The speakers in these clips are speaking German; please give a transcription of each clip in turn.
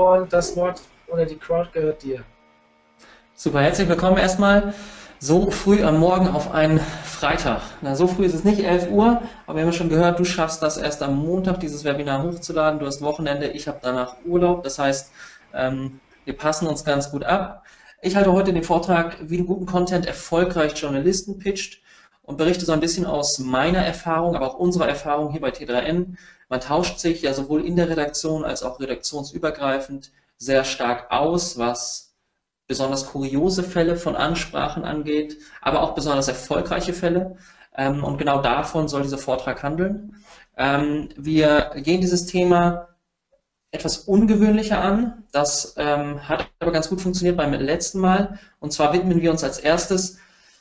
und das Wort oder die Crowd gehört dir. Super, herzlich willkommen erstmal so früh am Morgen auf einen Freitag. Na, so früh ist es nicht 11 Uhr, aber wir haben schon gehört, du schaffst das erst am Montag, dieses Webinar hochzuladen. Du hast Wochenende, ich habe danach Urlaub. Das heißt, ähm, wir passen uns ganz gut ab. Ich halte heute den Vortrag, wie du guten Content erfolgreich Journalisten pitcht und berichte so ein bisschen aus meiner Erfahrung, aber auch unserer Erfahrung hier bei T3N. Man tauscht sich ja sowohl in der Redaktion als auch redaktionsübergreifend sehr stark aus, was besonders kuriose Fälle von Ansprachen angeht, aber auch besonders erfolgreiche Fälle. Ähm, und genau davon soll dieser Vortrag handeln. Ähm, wir gehen dieses Thema etwas ungewöhnlicher an. Das ähm, hat aber ganz gut funktioniert beim letzten Mal. Und zwar widmen wir uns als erstes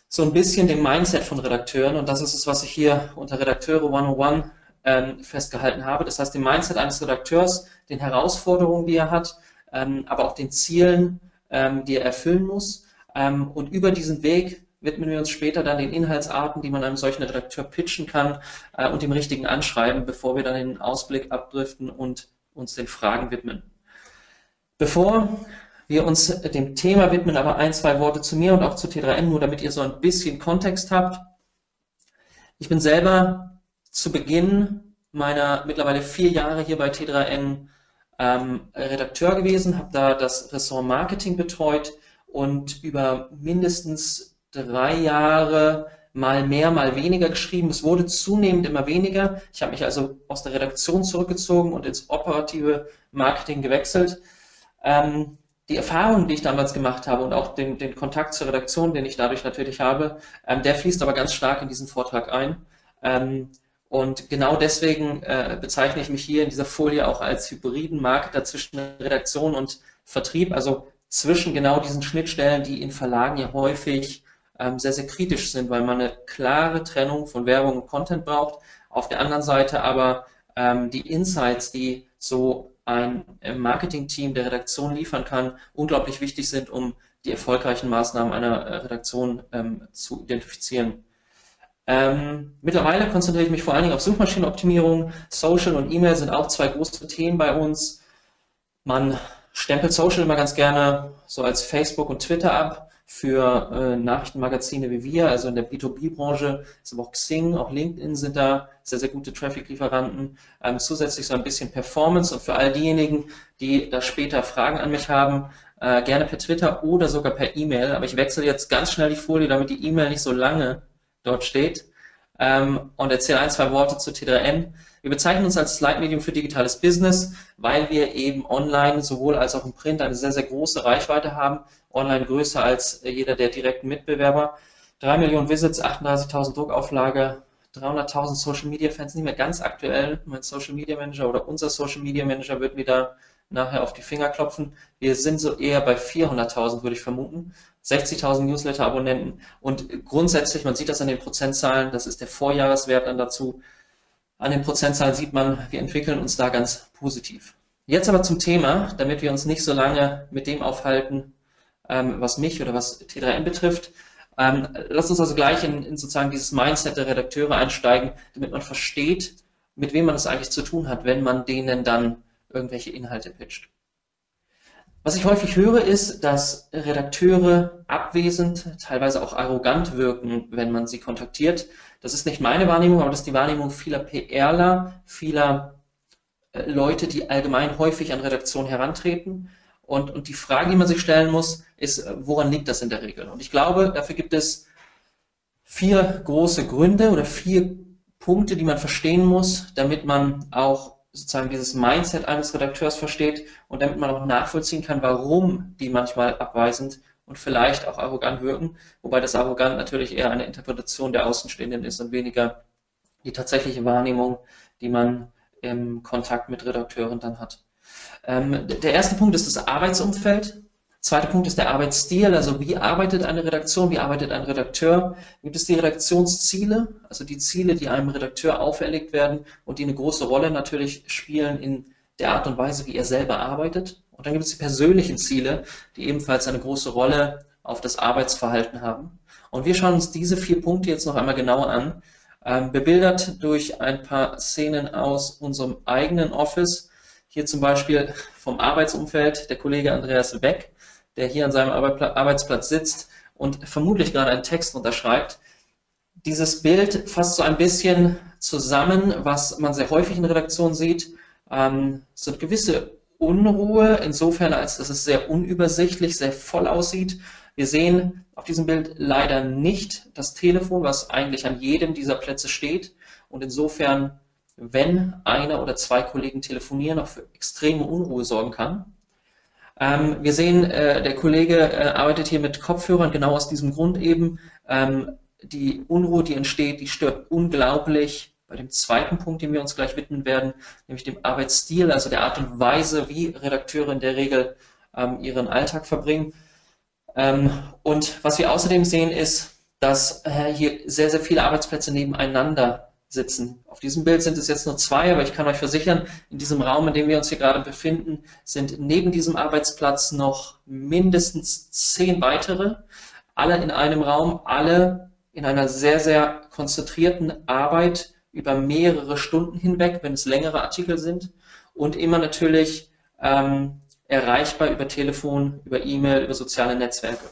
so ein bisschen dem Mindset von Redakteuren. Und das ist es, was ich hier unter Redakteure 101 ähm, festgehalten habe. Das heißt, dem Mindset eines Redakteurs, den Herausforderungen, die er hat, ähm, aber auch den Zielen, ähm, die er erfüllen muss. Ähm, und über diesen Weg widmen wir uns später dann den Inhaltsarten, die man einem solchen Redakteur pitchen kann äh, und dem richtigen Anschreiben, bevor wir dann den Ausblick abdriften und uns den Fragen widmen. Bevor wir uns dem Thema widmen, aber ein, zwei Worte zu mir und auch zu T3N, nur damit ihr so ein bisschen Kontext habt. Ich bin selber zu Beginn meiner mittlerweile vier Jahre hier bei T3N ähm, Redakteur gewesen, habe da das Ressort Marketing betreut und über mindestens drei Jahre mal mehr, mal weniger geschrieben. Es wurde zunehmend immer weniger. Ich habe mich also aus der Redaktion zurückgezogen und ins operative Marketing gewechselt. Ähm, die Erfahrung, die ich damals gemacht habe und auch den, den Kontakt zur Redaktion, den ich dadurch natürlich habe, ähm, der fließt aber ganz stark in diesen Vortrag ein. Ähm, und genau deswegen äh, bezeichne ich mich hier in dieser Folie auch als hybriden Marketer zwischen Redaktion und Vertrieb, also zwischen genau diesen Schnittstellen, die in Verlagen ja häufig ähm, sehr, sehr kritisch sind, weil man eine klare Trennung von Werbung und Content braucht. Auf der anderen Seite aber ähm, die Insights, die so ein äh, Marketing-Team der Redaktion liefern kann, unglaublich wichtig sind, um die erfolgreichen Maßnahmen einer äh, Redaktion ähm, zu identifizieren. Ähm, mittlerweile konzentriere ich mich vor allen Dingen auf Suchmaschinenoptimierung. Social und E-Mail sind auch zwei große Themen bei uns. Man stempelt Social immer ganz gerne so als Facebook und Twitter ab für äh, Nachrichtenmagazine wie wir, also in der B2B-Branche ist aber auch Xing, auch LinkedIn sind da sehr, sehr gute Traffic-Lieferanten. Ähm, zusätzlich so ein bisschen Performance und für all diejenigen, die da später Fragen an mich haben, äh, gerne per Twitter oder sogar per E-Mail. Aber ich wechsle jetzt ganz schnell die Folie, damit die E-Mail nicht so lange dort steht ähm, und erzähle ein, zwei Worte zu T3N. Wir bezeichnen uns als Leitmedium für digitales Business, weil wir eben online sowohl als auch im Print eine sehr, sehr große Reichweite haben. Online größer als jeder der direkten Mitbewerber. 3 Millionen Visits, 38.000 Druckauflage, 300.000 Social Media Fans, nicht mehr ganz aktuell. Mein Social Media Manager oder unser Social Media Manager wird mir da nachher auf die Finger klopfen. Wir sind so eher bei 400.000, würde ich vermuten. 60.000 Newsletter-Abonnenten und grundsätzlich, man sieht das an den Prozentzahlen, das ist der Vorjahreswert dann dazu. An den Prozentzahlen sieht man, wir entwickeln uns da ganz positiv. Jetzt aber zum Thema, damit wir uns nicht so lange mit dem aufhalten, ähm, was mich oder was T3N betrifft. Ähm, lass uns also gleich in, in sozusagen dieses Mindset der Redakteure einsteigen, damit man versteht, mit wem man es eigentlich zu tun hat, wenn man denen dann irgendwelche Inhalte pitcht. Was ich häufig höre, ist, dass Redakteure abwesend, teilweise auch arrogant wirken, wenn man sie kontaktiert. Das ist nicht meine Wahrnehmung, aber das ist die Wahrnehmung vieler PRler, vieler äh, Leute, die allgemein häufig an Redaktionen herantreten. Und, und die Frage, die man sich stellen muss, ist, äh, woran liegt das in der Regel? Und ich glaube, dafür gibt es vier große Gründe oder vier Punkte, die man verstehen muss, damit man auch sozusagen dieses Mindset eines Redakteurs versteht und damit man auch nachvollziehen kann, warum die manchmal abweisend und vielleicht auch arrogant wirken, wobei das arrogant natürlich eher eine Interpretation der Außenstehenden ist und weniger die tatsächliche Wahrnehmung, die man im Kontakt mit Redakteuren dann hat. Ähm, der erste Punkt ist das Arbeitsumfeld. Zweiter Punkt ist der Arbeitsstil, also wie arbeitet eine Redaktion, wie arbeitet ein Redakteur. Gibt es die Redaktionsziele, also die Ziele, die einem Redakteur auferlegt werden und die eine große Rolle natürlich spielen in der Art und Weise, wie er selber arbeitet. Und dann gibt es die persönlichen Ziele, die ebenfalls eine große Rolle auf das Arbeitsverhalten haben. Und wir schauen uns diese vier Punkte jetzt noch einmal genauer an, ähm, bebildert durch ein paar Szenen aus unserem eigenen Office Hier zum Beispiel vom Arbeitsumfeld der Kollege Andreas Beck, der hier an seinem Arbeitsplatz sitzt und vermutlich gerade einen Text unterschreibt. Dieses Bild fasst so ein bisschen zusammen, was man sehr häufig in Redaktionen sieht. Ähm, so eine gewisse Unruhe, insofern als dass es sehr unübersichtlich, sehr voll aussieht. Wir sehen auf diesem Bild leider nicht das Telefon, was eigentlich an jedem dieser Plätze steht. Und insofern, wenn einer oder zwei Kollegen telefonieren, auch für extreme Unruhe sorgen kann. Ähm, wir sehen, äh, der Kollege äh, arbeitet hier mit Kopfhörern, genau aus diesem Grund eben. Ähm, die Unruhe, die entsteht, die stört unglaublich bei dem zweiten Punkt, dem wir uns gleich widmen werden, nämlich dem Arbeitsstil, also der Art und Weise, wie Redakteure in der Regel ähm, ihren Alltag verbringen. Ähm, und was wir außerdem sehen, ist, dass äh, hier sehr, sehr viele Arbeitsplätze nebeneinander sitzen. Auf diesem Bild sind es jetzt nur zwei, aber ich kann euch versichern, in diesem Raum, in dem wir uns hier gerade befinden, sind neben diesem Arbeitsplatz noch mindestens zehn weitere, alle in einem Raum, alle in einer sehr, sehr konzentrierten Arbeit über mehrere Stunden hinweg, wenn es längere Artikel sind und immer natürlich ähm, erreichbar über Telefon, über E-Mail, über soziale Netzwerke.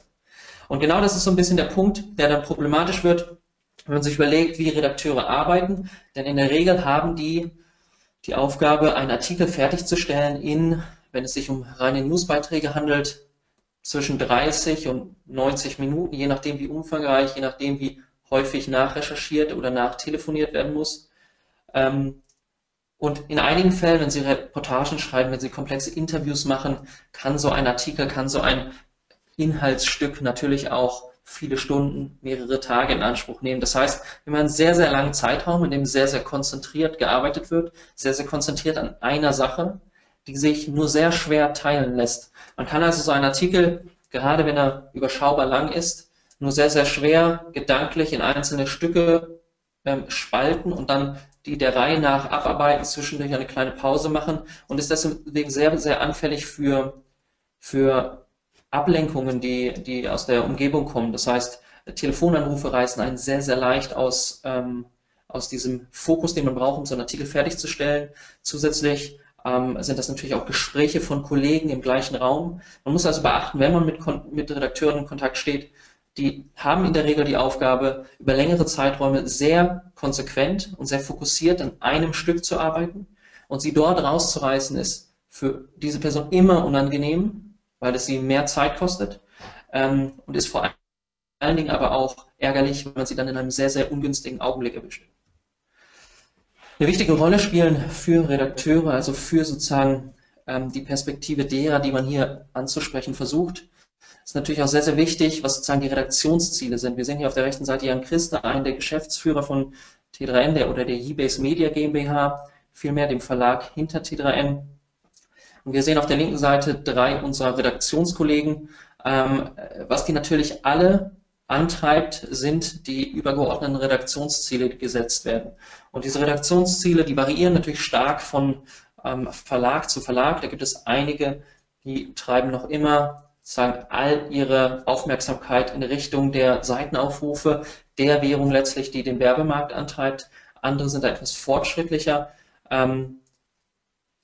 Und genau das ist so ein bisschen der Punkt, der dann problematisch wird, wenn man sich überlegt, wie Redakteure arbeiten. Denn in der Regel haben die die Aufgabe, einen Artikel fertigzustellen in, wenn es sich um reine Newsbeiträge handelt, zwischen 30 und 90 Minuten, je nachdem wie umfangreich, je nachdem wie häufig nachrecherchiert oder nachtelefoniert werden muss. Ähm, und in einigen Fällen, wenn Sie Reportagen schreiben, wenn Sie komplexe Interviews machen, kann so ein Artikel, kann so ein Inhaltsstück natürlich auch viele Stunden, mehrere Tage in Anspruch nehmen. Das heißt, wenn man einen sehr, sehr langen Zeitraum, in dem sehr, sehr konzentriert gearbeitet wird, sehr, sehr konzentriert an einer Sache, die sich nur sehr schwer teilen lässt. Man kann also so einen Artikel, gerade wenn er überschaubar lang ist, nur sehr, sehr schwer gedanklich in einzelne Stücke ähm, spalten und dann die der Reihe nach abarbeiten, zwischendurch eine kleine Pause machen und ist deswegen sehr, sehr anfällig für, für Ablenkungen, die, die aus der Umgebung kommen. Das heißt, Telefonanrufe reißen einen sehr, sehr leicht aus, ähm, aus diesem Fokus, den man braucht, um so einen Artikel fertigzustellen. Zusätzlich ähm, sind das natürlich auch Gespräche von Kollegen im gleichen Raum. Man muss also beachten, wenn man mit, mit Redakteuren in Kontakt steht, die haben in der Regel die Aufgabe, über längere Zeiträume sehr konsequent und sehr fokussiert an einem Stück zu arbeiten. Und sie dort rauszureißen, ist für diese Person immer unangenehm, weil es sie mehr Zeit kostet ähm, und ist vor allen Dingen aber auch ärgerlich, wenn man sie dann in einem sehr, sehr ungünstigen Augenblick erwischt. Eine wichtige Rolle spielen für Redakteure, also für sozusagen ähm, die Perspektive derer, die man hier anzusprechen versucht, ist natürlich auch sehr, sehr wichtig, was sozusagen die Redaktionsziele sind. Wir sehen hier auf der rechten Seite Jan Christa, einen der Geschäftsführer von T3N der, oder der Ebase Media GmbH, vielmehr dem Verlag hinter T3N. Und wir sehen auf der linken Seite drei unserer Redaktionskollegen. Ähm, was die natürlich alle antreibt, sind die übergeordneten Redaktionsziele, die gesetzt werden. Und diese Redaktionsziele, die variieren natürlich stark von ähm, Verlag zu Verlag. Da gibt es einige, die treiben noch immer sozusagen all ihre Aufmerksamkeit in Richtung der Seitenaufrufe, der Währung letztlich, die den Werbemarkt antreibt. Andere sind da etwas fortschrittlicher. Ähm,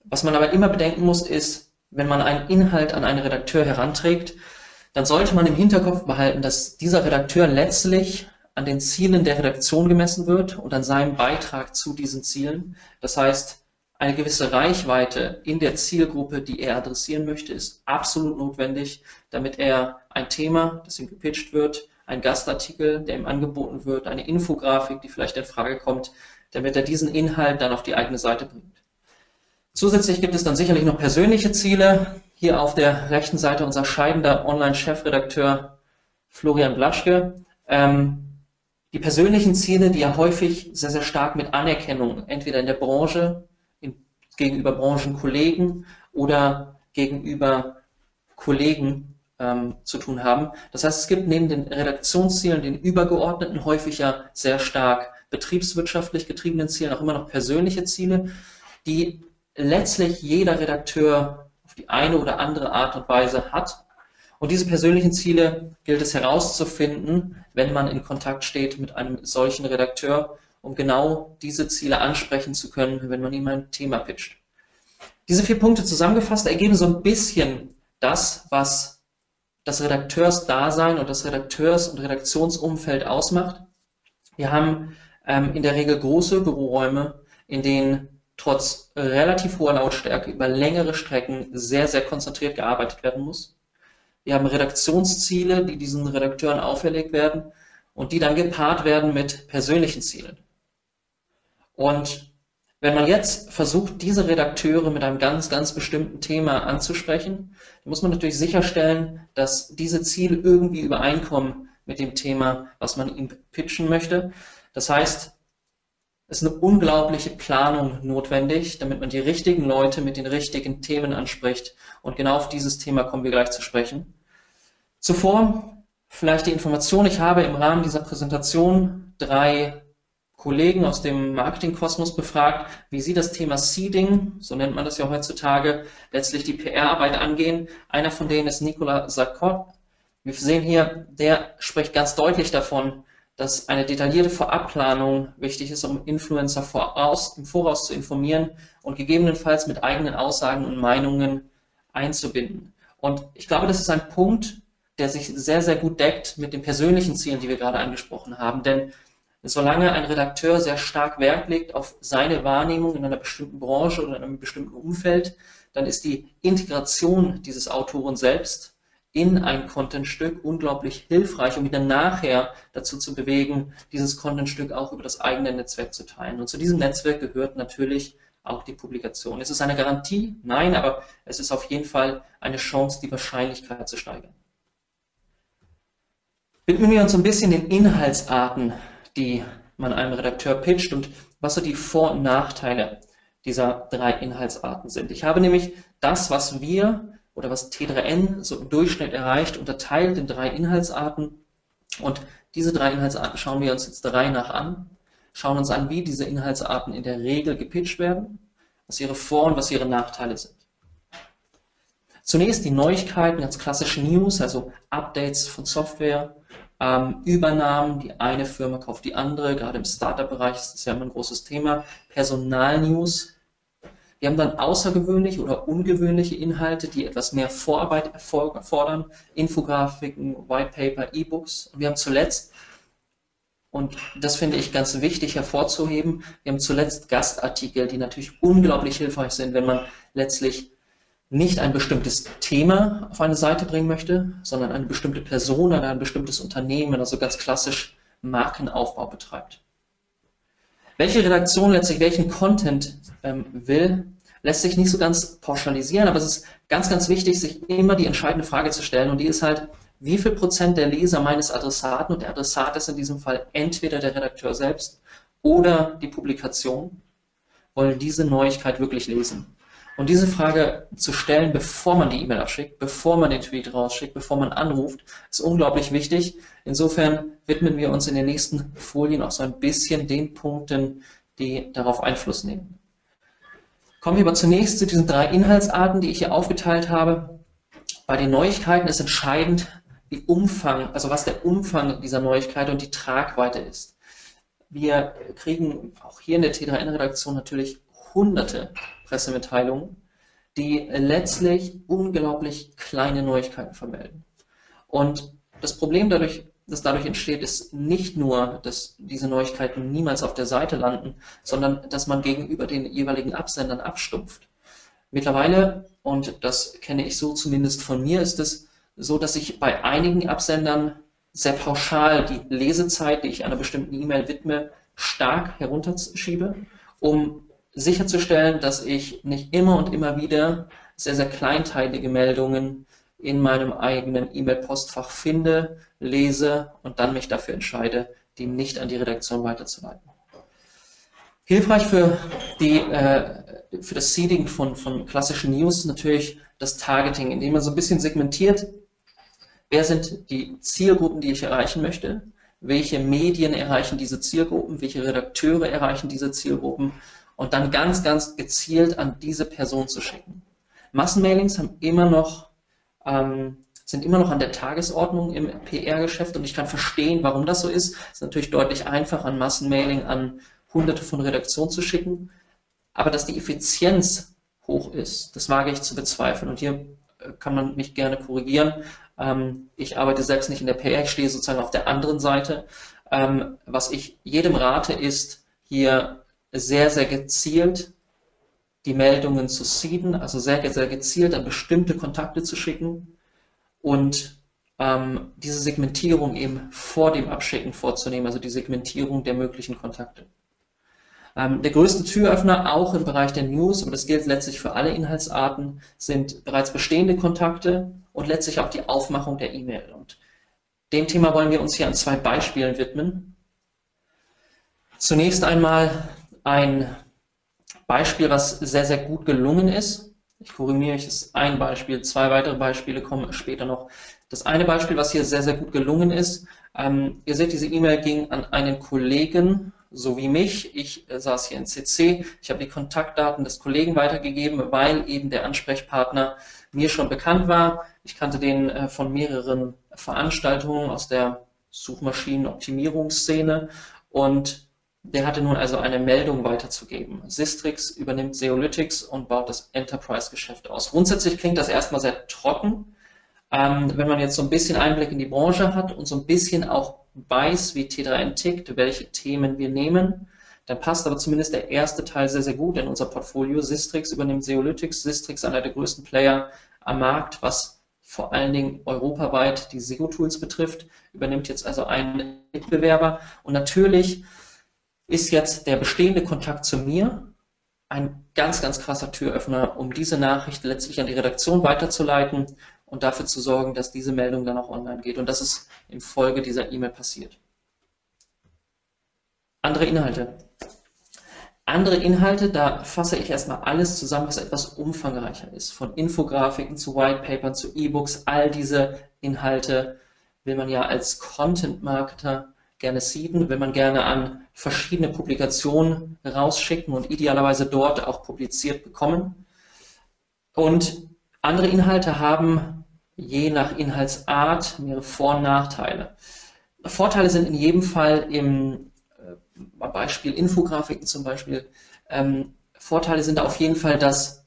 was man aber immer bedenken muss, ist, wenn man einen Inhalt an einen Redakteur heranträgt, dann sollte man im Hinterkopf behalten, dass dieser Redakteur letztlich an den Zielen der Redaktion gemessen wird und an seinem Beitrag zu diesen Zielen. Das heißt, eine gewisse Reichweite in der Zielgruppe, die er adressieren möchte, ist absolut notwendig, damit er ein Thema, das ihm gepitcht wird, ein Gastartikel, der ihm angeboten wird, eine Infografik, die vielleicht in Frage kommt, damit er diesen Inhalt dann auf die eigene Seite bringt. Zusätzlich gibt es dann sicherlich noch persönliche Ziele. Hier auf der rechten Seite unser scheidender Online-Chefredakteur Florian Blaschke. Ähm, die persönlichen Ziele, die ja häufig sehr, sehr stark mit Anerkennung, entweder in der Branche gegenüber Branchenkollegen oder gegenüber Kollegen ähm, zu tun haben. Das heißt, es gibt neben den Redaktionszielen, den übergeordneten, häufig ja sehr stark betriebswirtschaftlich getriebenen Zielen auch immer noch persönliche Ziele, die letztlich jeder Redakteur auf die eine oder andere Art und Weise hat. Und diese persönlichen Ziele gilt es herauszufinden, wenn man in Kontakt steht mit einem solchen Redakteur um genau diese Ziele ansprechen zu können, wenn man ihm ein Thema pitcht. Diese vier Punkte zusammengefasst ergeben so ein bisschen das, was das Redakteursdasein und das Redakteurs- und Redaktionsumfeld ausmacht. Wir haben ähm, in der Regel große Büroräume, in denen trotz relativ hoher Lautstärke über längere Strecken sehr, sehr konzentriert gearbeitet werden muss. Wir haben Redaktionsziele, die diesen Redakteuren auferlegt werden und die dann gepaart werden mit persönlichen Zielen. Und wenn man jetzt versucht, diese Redakteure mit einem ganz, ganz bestimmten Thema anzusprechen, muss man natürlich sicherstellen, dass diese Ziele irgendwie übereinkommen mit dem Thema, was man ihnen pitchen möchte. Das heißt, ist eine unglaubliche Planung notwendig, damit man die richtigen Leute mit den richtigen Themen anspricht. Und genau auf dieses Thema kommen wir gleich zu sprechen. Zuvor vielleicht die Information, ich habe im Rahmen dieser Präsentation drei Kollegen aus dem Marketingkosmos befragt, wie sie das Thema Seeding, so nennt man das ja heutzutage, letztlich die PR-Arbeit angehen. Einer von denen ist Nicolas Sarkot. Wir sehen hier, der spricht ganz deutlich davon, dass eine detaillierte Vorabplanung wichtig ist, um Influencer voraus, im Voraus zu informieren und gegebenenfalls mit eigenen Aussagen und Meinungen einzubinden. Und ich glaube, das ist ein Punkt, der sich sehr, sehr gut deckt mit den persönlichen Zielen, die wir gerade angesprochen haben. Denn solange ein Redakteur sehr stark Wert legt auf seine Wahrnehmung in einer bestimmten Branche oder in einem bestimmten Umfeld, dann ist die Integration dieses Autoren selbst in ein Contentstück unglaublich hilfreich, um dann nachher dazu zu bewegen, dieses Contentstück auch über das eigene Netzwerk zu teilen. Und zu diesem Netzwerk gehört natürlich auch die Publikation. Ist es eine Garantie? Nein, aber es ist auf jeden Fall eine Chance, die Wahrscheinlichkeit zu steigern. Widmen wir uns ein bisschen den Inhaltsarten, die man einem Redakteur pitcht und was so die Vor- und Nachteile dieser drei Inhaltsarten sind. Ich habe nämlich das, was wir oder was T3N so im Durchschnitt erreicht, unterteilt in drei Inhaltsarten. Und diese drei Inhaltsarten schauen wir uns jetzt drei nach an, schauen uns an, wie diese Inhaltsarten in der Regel gepitcht werden, was ihre Vor- und was ihre Nachteile sind. Zunächst die Neuigkeiten, ganz klassische News, also Updates von Software, ähm, Übernahmen, die eine Firma kauft die andere, gerade im Startup-Bereich ist das ja immer ein großes Thema, Personalnews, wir haben dann außergewöhnliche oder ungewöhnliche Inhalte, die etwas mehr Vorarbeit erfordern, Infografiken, Whitepaper, E-Books. Wir haben zuletzt, und das finde ich ganz wichtig hervorzuheben, wir haben zuletzt Gastartikel, die natürlich unglaublich hilfreich sind, wenn man letztlich nicht ein bestimmtes Thema auf eine Seite bringen möchte, sondern eine bestimmte Person oder ein bestimmtes Unternehmen, also ganz klassisch Markenaufbau betreibt. Welche Redaktion letztlich welchen Content ähm, will, lässt sich nicht so ganz pauschalisieren, aber es ist ganz, ganz wichtig, sich immer die entscheidende Frage zu stellen und die ist halt, wie viel Prozent der Leser meines Adressaten, und der Adressat ist in diesem Fall entweder der Redakteur selbst oder die Publikation, wollen diese Neuigkeit wirklich lesen? Und diese Frage zu stellen, bevor man die E-Mail abschickt, bevor man den Tweet rausschickt, bevor man anruft, ist unglaublich wichtig. Insofern widmen wir uns in den nächsten Folien auch so ein bisschen den Punkten, die darauf Einfluss nehmen. Kommen wir aber zunächst zu diesen drei Inhaltsarten, die ich hier aufgeteilt habe. Bei den Neuigkeiten ist entscheidend, wie Umfang, also was der Umfang dieser Neuigkeit und die Tragweite ist. Wir kriegen auch hier in der T3N-Redaktion natürlich hunderte Pressemitteilungen, die letztlich unglaublich kleine Neuigkeiten vermelden. Und das Problem dadurch, das dadurch entsteht, ist nicht nur, dass diese Neuigkeiten niemals auf der Seite landen, sondern dass man gegenüber den jeweiligen Absendern abstumpft. Mittlerweile, und das kenne ich so zumindest von mir, ist es so, dass ich bei einigen Absendern sehr pauschal die Lesezeit, die ich einer bestimmten E-Mail widme, stark herunterschiebe, um sicherzustellen, dass ich nicht immer und immer wieder sehr, sehr kleinteilige Meldungen in meinem eigenen E-Mail-Postfach finde, lese und dann mich dafür entscheide, die nicht an die Redaktion weiterzuleiten. Hilfreich für, die, äh, für das Seeding von, von klassischen News ist natürlich das Targeting, indem man so ein bisschen segmentiert, wer sind die Zielgruppen, die ich erreichen möchte, welche Medien erreichen diese Zielgruppen, welche Redakteure erreichen diese Zielgruppen und dann ganz, ganz gezielt an diese Person zu schicken. Massenmailings haben immer noch, ähm, sind immer noch an der Tagesordnung im PR-Geschäft und ich kann verstehen, warum das so ist. Es ist natürlich deutlich einfacher, ein Massenmailing an hunderte von Redaktionen zu schicken, aber dass die Effizienz hoch ist. Das wage ich zu bezweifeln. Und hier äh, kann man mich gerne korrigieren. Ähm, ich arbeite selbst nicht in der PR, ich stehe sozusagen auf der anderen Seite. Ähm, was ich jedem rate, ist hier sehr, sehr gezielt die Meldungen zu seeden, also sehr, sehr gezielt an bestimmte Kontakte zu schicken und ähm, diese Segmentierung eben vor dem Abschicken vorzunehmen, also die Segmentierung der möglichen Kontakte. Ähm, der größte Türöffner auch im Bereich der News, aber das gilt letztlich für alle Inhaltsarten, sind bereits bestehende Kontakte und letztlich auch die Aufmachung der E-Mail. Und dem Thema wollen wir uns hier an zwei Beispielen widmen. Zunächst einmal ein Beispiel, was sehr, sehr gut gelungen ist. Ich korrigiere euch, ist ein Beispiel, zwei weitere Beispiele kommen später noch. Das eine Beispiel, was hier sehr, sehr gut gelungen ist, ähm, ihr seht, diese E-Mail ging an einen Kollegen so wie mich. Ich äh, saß hier in CC. Ich habe die Kontaktdaten des Kollegen weitergegeben, weil eben der Ansprechpartner mir schon bekannt war. Ich kannte den äh, von mehreren Veranstaltungen aus der Suchmaschinenoptimierungsszene und der hatte nun also eine Meldung weiterzugeben. Sistrix übernimmt Seolytics und baut das Enterprise-Geschäft aus. Grundsätzlich klingt das erstmal sehr trocken. Ähm, wenn man jetzt so ein bisschen Einblick in die Branche hat und so ein bisschen auch weiß, wie T3N tickt, welche Themen wir nehmen, dann passt aber zumindest der erste Teil sehr, sehr gut in unser Portfolio. Sistrix übernimmt Seolytics. Sistrix einer der größten Player am Markt, was vor allen Dingen europaweit die SEO-Tools betrifft, übernimmt jetzt also einen Mitbewerber. Und natürlich ist jetzt der bestehende Kontakt zu mir ein ganz, ganz krasser Türöffner, um diese Nachricht letztlich an die Redaktion weiterzuleiten und dafür zu sorgen, dass diese Meldung dann auch online geht. Und das ist in Folge dieser E-Mail passiert. Andere Inhalte. Andere Inhalte, da fasse ich erstmal alles zusammen, was etwas umfangreicher ist. Von Infografiken zu Whitepapern zu E-Books, all diese Inhalte will man ja als Content-Marketer gerne seeden, will man gerne an verschiedene Publikationen rausschicken und idealerweise dort auch publiziert bekommen. Und andere Inhalte haben je nach Inhaltsart mehrere Vor- und Nachteile. Vorteile sind in jedem Fall im äh, Beispiel Infografiken zum Beispiel. Ähm, Vorteile sind auf jeden Fall, dass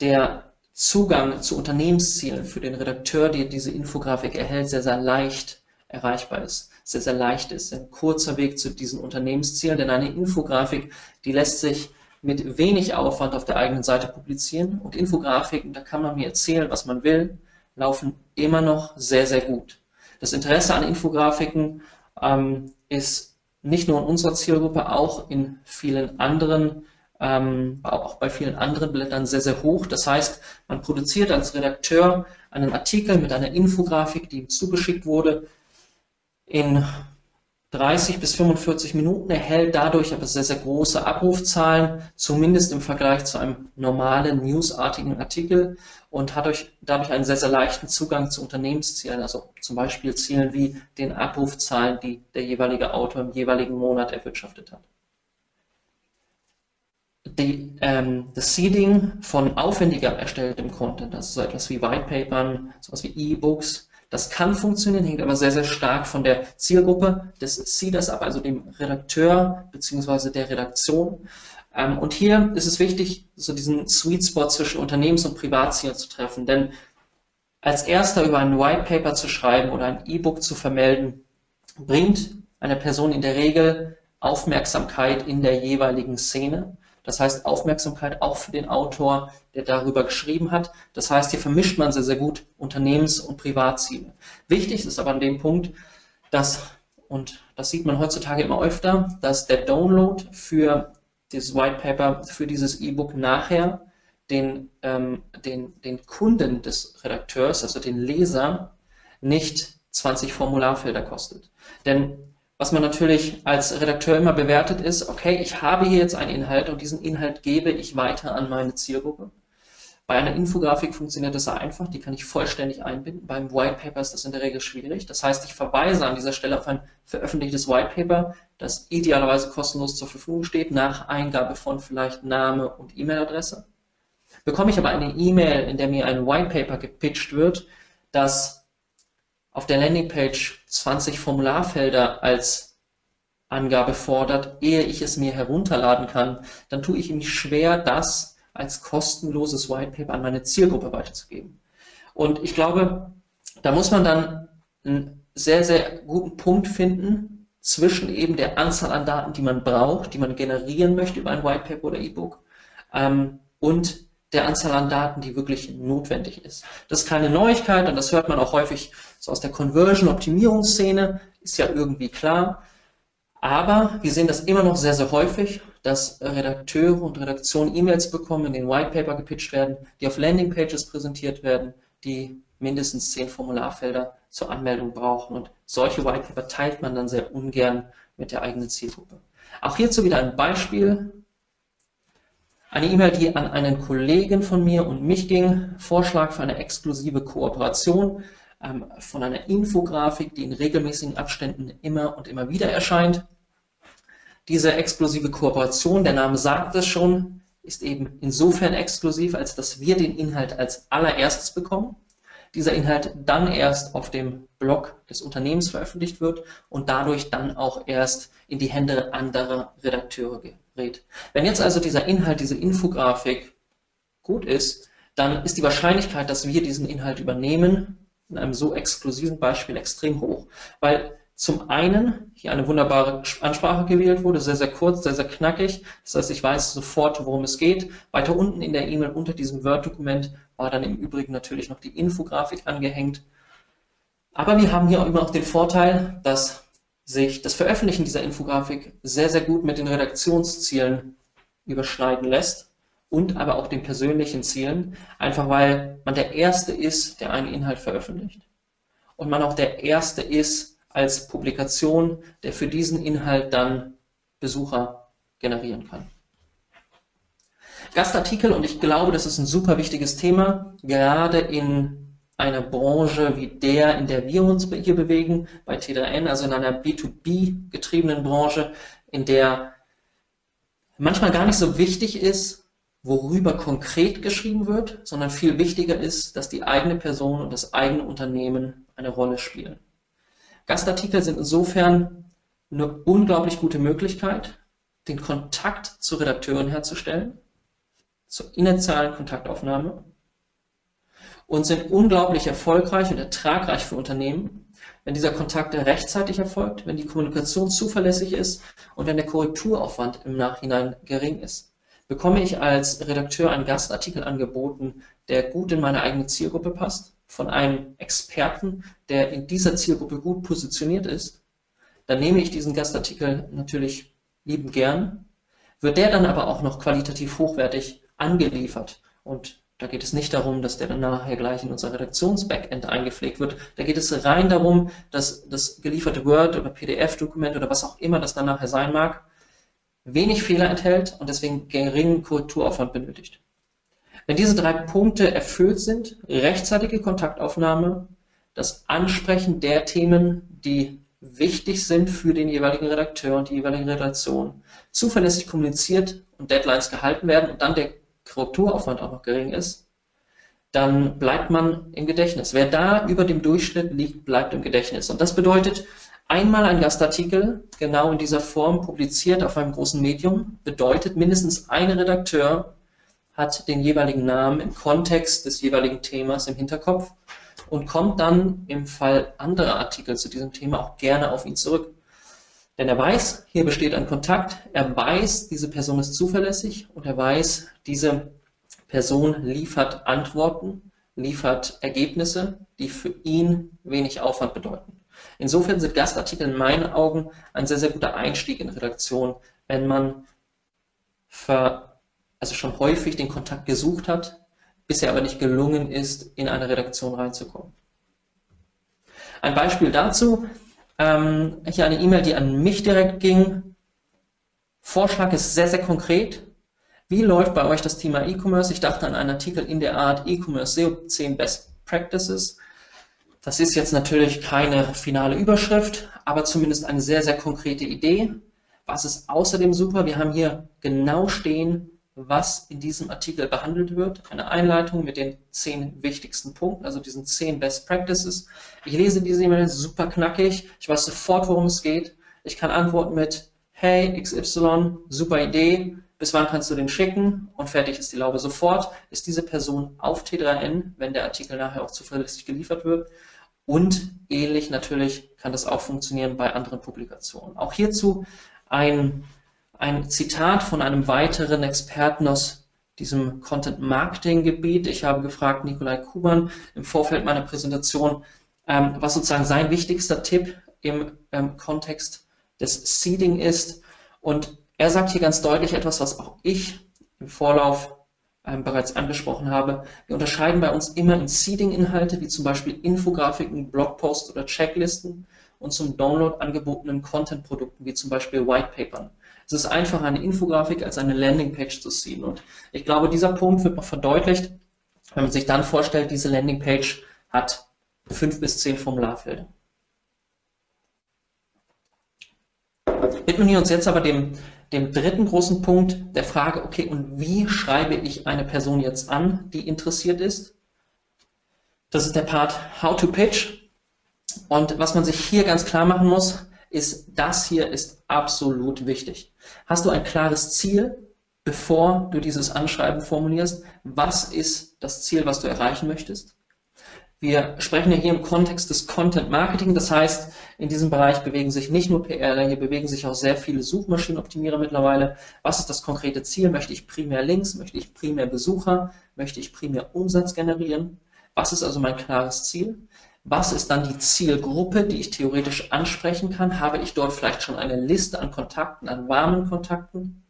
der Zugang zu Unternehmenszielen für den Redakteur, der diese Infografik erhält, sehr, sehr leicht erreichbar ist, sehr, sehr leicht ist. Ein kurzer Weg zu diesen Unternehmenszielen, denn eine Infografik, die lässt sich mit wenig Aufwand auf der eigenen Seite publizieren. Und Infografiken, da kann man mir erzählen, was man will laufen immer noch sehr, sehr gut. Das Interesse an Infografiken ähm, ist nicht nur in unserer Zielgruppe, auch in vielen anderen, ähm, auch bei vielen anderen Blättern sehr, sehr hoch. Das heißt, man produziert als Redakteur einen Artikel mit einer Infografik, die ihm zugeschickt wurde, in 30 bis 45 Minuten, erhält dadurch aber sehr, sehr große Abrufzahlen, zumindest im Vergleich zu einem normalen newsartigen Artikel und hat euch dadurch einen sehr, sehr leichten Zugang zu Unternehmenszielen, also zum Beispiel Zielen wie den Abrufzahlen, die der jeweilige Autor im jeweiligen Monat erwirtschaftet hat. Die, ähm, das Seeding von aufwendiger erstelltem Content, also so etwas wie Whitepapern, sowas wie E-Books, das kann funktionieren, hängt aber sehr, sehr stark von der Zielgruppe des Seeders ab, also dem Redakteur bzw. der Redaktion. Ähm, und hier ist es wichtig, so diesen Sweet Spot zwischen Unternehmens- und Privatzielen zu treffen, denn als erster über ein White Paper zu schreiben oder ein E-Book zu vermelden, bringt einer Person in der Regel Aufmerksamkeit in der jeweiligen Szene. Das heißt Aufmerksamkeit auch für den Autor, der darüber geschrieben hat. Das heißt, hier vermischt man sehr, sehr gut Unternehmens- und Privatziele. Wichtig ist aber an dem Punkt, dass, und das sieht man heutzutage immer öfter, dass der Download für dieses White Paper, für dieses E-Book nachher den, ähm, den, den Kunden des Redakteurs, also den Leser, nicht 20 Formularfelder kostet. Denn was man natürlich als Redakteur immer bewertet ist, okay, ich habe hier jetzt einen Inhalt und diesen Inhalt gebe ich weiter an meine Zielgruppe. Bei einer Infografik funktioniert das sehr einfach, die kann ich vollständig einbinden. Beim White Paper ist das in der Regel schwierig. Das heißt, ich verweise an dieser Stelle auf ein veröffentlichtes White Paper, das idealerweise kostenlos zur Verfügung steht, nach Eingabe von vielleicht Name und E-Mail-Adresse. Bekomme ich aber eine E-Mail, in der mir ein White Paper gepitcht wird, das auf der Landingpage 20 Formularfelder als Angabe fordert, ehe ich es mir herunterladen kann, dann tue ich mich schwer, das als kostenloses White Paper an meine Zielgruppe weiterzugeben. Und ich glaube, da muss man dann einen sehr, sehr guten Punkt finden zwischen eben der Anzahl an Daten, die man braucht, die man generieren möchte über ein White Paper oder E-Book ähm, und der Anzahl an Daten, die wirklich notwendig ist. Das ist keine Neuigkeit und das hört man auch häufig so aus der Conversion-Optimierungsszene, ist ja irgendwie klar. Aber wir sehen das immer noch sehr, sehr häufig, dass Redakteure und Redaktionen E-Mails bekommen, in den White Paper gepitcht werden, die auf Landingpages präsentiert werden, die mindestens zehn Formularfelder zur Anmeldung brauchen. Und solche White Paper teilt man dann sehr ungern mit der eigenen Zielgruppe. Auch hierzu wieder ein Beispiel. Eine E-Mail, die an einen Kollegen von mir und mich ging, Vorschlag für eine exklusive Kooperation ähm, von einer Infografik, die in regelmäßigen Abständen immer und immer wieder erscheint. Diese exklusive Kooperation, der Name sagt es schon, ist eben insofern exklusiv, als dass wir den Inhalt als allererstes bekommen. Dieser Inhalt dann erst auf dem Blog des Unternehmens veröffentlicht wird und dadurch dann auch erst in die Hände anderer Redakteure gerät. Wenn jetzt also dieser Inhalt, diese Infografik gut ist, dann ist die Wahrscheinlichkeit, dass wir diesen Inhalt übernehmen, in einem so exklusiven Beispiel extrem hoch. Weil zum einen hier eine wunderbare Ansprache gewählt wurde, sehr, sehr kurz, sehr, sehr knackig. Das heißt, ich weiß sofort, worum es geht. Weiter unten in der E-Mail unter diesem Word-Dokument war dann im Übrigen natürlich noch die Infografik angehängt. Aber wir haben hier immer auch den Vorteil, dass sich das Veröffentlichen dieser Infografik sehr, sehr gut mit den Redaktionszielen überschneiden lässt und aber auch den persönlichen Zielen, einfach weil man der Erste ist, der einen Inhalt veröffentlicht und man auch der Erste ist, als Publikation, der für diesen Inhalt dann Besucher generieren kann. Gastartikel, und ich glaube, das ist ein super wichtiges Thema, gerade in einer Branche wie der, in der wir uns hier bewegen, bei T3N, also in einer B2B getriebenen Branche, in der manchmal gar nicht so wichtig ist, worüber konkret geschrieben wird, sondern viel wichtiger ist, dass die eigene Person und das eigene Unternehmen eine Rolle spielen. Gastartikel sind insofern eine unglaublich gute Möglichkeit, den Kontakt zu Redakteuren herzustellen, zur initialen Kontaktaufnahme und sind unglaublich erfolgreich und ertragreich für Unternehmen, wenn dieser Kontakt rechtzeitig erfolgt, wenn die Kommunikation zuverlässig ist und wenn der Korrekturaufwand im Nachhinein gering ist. Bekomme ich als Redakteur einen Gastartikel angeboten, der gut in meine eigene Zielgruppe passt, von einem Experten, der in dieser Zielgruppe gut positioniert ist, dann nehme ich diesen Gastartikel natürlich lieben gern, wird der dann aber auch noch qualitativ hochwertig angeliefert. Und da geht es nicht darum, dass der dann nachher gleich in unser Redaktions-Backend eingepflegt wird. Da geht es rein darum, dass das gelieferte Word- oder PDF-Dokument oder was auch immer das dann nachher sein mag, wenig Fehler enthält und deswegen geringen Korrekturaufwand benötigt. Wenn diese drei Punkte erfüllt sind, rechtzeitige Kontaktaufnahme, das Ansprechen der Themen, die wichtig sind für den jeweiligen Redakteur und die jeweilige Redaktion, zuverlässig kommuniziert und Deadlines gehalten werden und dann der Korrekturaufwand auch noch gering ist, dann bleibt man im Gedächtnis. Wer da über dem Durchschnitt liegt, bleibt im Gedächtnis. Und das bedeutet, einmal ein Gastartikel genau in dieser Form publiziert auf einem großen Medium, bedeutet mindestens ein Redakteur hat den jeweiligen Namen im Kontext des jeweiligen Themas im Hinterkopf und kommt dann im Fall anderer Artikel zu diesem Thema auch gerne auf ihn zurück. Denn er weiß, hier besteht ein Kontakt, er weiß, diese Person ist zuverlässig und er weiß, diese Person liefert Antworten, liefert Ergebnisse, die für ihn wenig Aufwand bedeuten. Insofern sind Gastartikel in meinen Augen ein sehr, sehr guter Einstieg in Redaktion, wenn man ver also schon häufig den Kontakt gesucht hat, bisher aber nicht gelungen ist, in eine Redaktion reinzukommen. Ein Beispiel dazu, ähm, hier eine E-Mail, die an mich direkt ging. Vorschlag ist sehr, sehr konkret. Wie läuft bei euch das Thema E-Commerce? Ich dachte an einen Artikel in der Art E-Commerce SEO 10 Best Practices. Das ist jetzt natürlich keine finale Überschrift, aber zumindest eine sehr, sehr konkrete Idee. Was ist außerdem super? Wir haben hier genau stehen, was in diesem Artikel behandelt wird. Eine Einleitung mit den zehn wichtigsten Punkten, also diesen zehn Best Practices. Ich lese diese E-Mail super knackig. Ich weiß sofort, worum es geht. Ich kann antworten mit Hey XY, super Idee. bis wann kannst du den schicken und fertig ist die Laube. Sofort ist diese Person auf T3N, wenn der Artikel nachher auch zuverlässig geliefert wird. Und ähnlich natürlich kann das auch funktionieren bei anderen Publikationen. Auch hierzu ein, ein Zitat von einem weiteren Experten aus diesem Content Marketing Gebiet. Ich habe gefragt, Nikolai Kuban, im Vorfeld meiner Präsentation, ähm, was sozusagen sein wichtigster Tipp im ähm, Kontext des Seeding ist. Und er sagt hier ganz deutlich etwas, was auch ich im Vorlauf ähm, bereits angesprochen habe. Wir unterscheiden bei uns immer in Seeding-Inhalte, wie zum Beispiel Infografiken, Blogposts oder Checklisten und zum Download angebotenen Content-Produkten, wie zum Beispiel Whitepapern. Es ist einfacher, eine Infografik als eine Landingpage zu ziehen. Und ich glaube, dieser Punkt wird noch verdeutlicht, wenn man sich dann vorstellt, diese Landingpage hat fünf bis zehn Formularfelder. Widmen wir uns jetzt aber dem, dem dritten großen Punkt der Frage, okay, und wie schreibe ich eine Person jetzt an, die interessiert ist? Das ist der Part How to Pitch. Und was man sich hier ganz klar machen muss, ist, das hier ist absolut wichtig. Hast du ein klares Ziel, bevor du dieses Anschreiben formulierst? Was ist das Ziel, was du erreichen möchtest? Wir sprechen ja hier im Kontext des Content Marketing, das heißt, in diesem Bereich bewegen sich nicht nur PR, hier bewegen sich auch sehr viele Suchmaschinenoptimierer mittlerweile. Was ist das konkrete Ziel? Möchte ich primär Links? Möchte ich primär Besucher? Möchte ich primär Umsatz generieren? Was ist also mein klares Ziel? Was ist dann die Zielgruppe, die ich theoretisch ansprechen kann? Habe ich dort vielleicht schon eine Liste an Kontakten, an warmen Kontakten?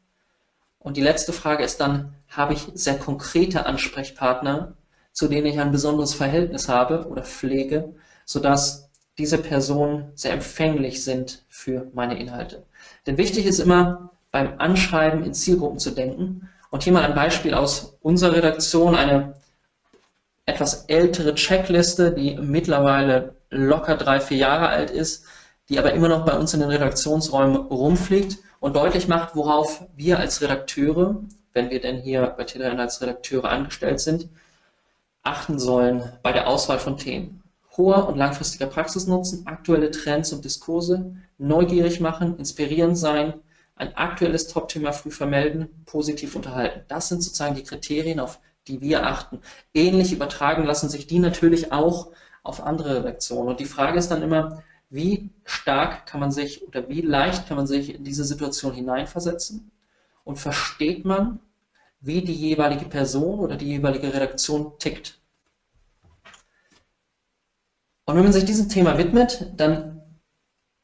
Und die letzte Frage ist dann, habe ich sehr konkrete Ansprechpartner, zu denen ich ein besonderes Verhältnis habe oder pflege, sodass diese Personen sehr empfänglich sind für meine Inhalte. Denn wichtig ist immer, beim Anschreiben in Zielgruppen zu denken. Und hier mal ein Beispiel aus unserer Redaktion, eine etwas ältere Checkliste, die mittlerweile locker drei, vier Jahre alt ist, die aber immer noch bei uns in den Redaktionsräumen rumfliegt und deutlich macht, worauf wir als Redakteure, wenn wir denn hier bei Telegram als Redakteure angestellt sind, achten sollen bei der Auswahl von Themen. Hoher und langfristiger Praxisnutzen, aktuelle Trends und Diskurse, neugierig machen, inspirierend sein, ein aktuelles Top-Thema früh vermelden, positiv unterhalten. Das sind sozusagen die Kriterien, auf die wir achten. Ähnlich übertragen lassen sich die natürlich auch auf andere Redaktionen. Und die Frage ist dann immer, wie stark kann man sich oder wie leicht kann man sich in diese Situation hineinversetzen und versteht man, wie die jeweilige Person oder die jeweilige Redaktion tickt. Und wenn man sich diesem Thema widmet, dann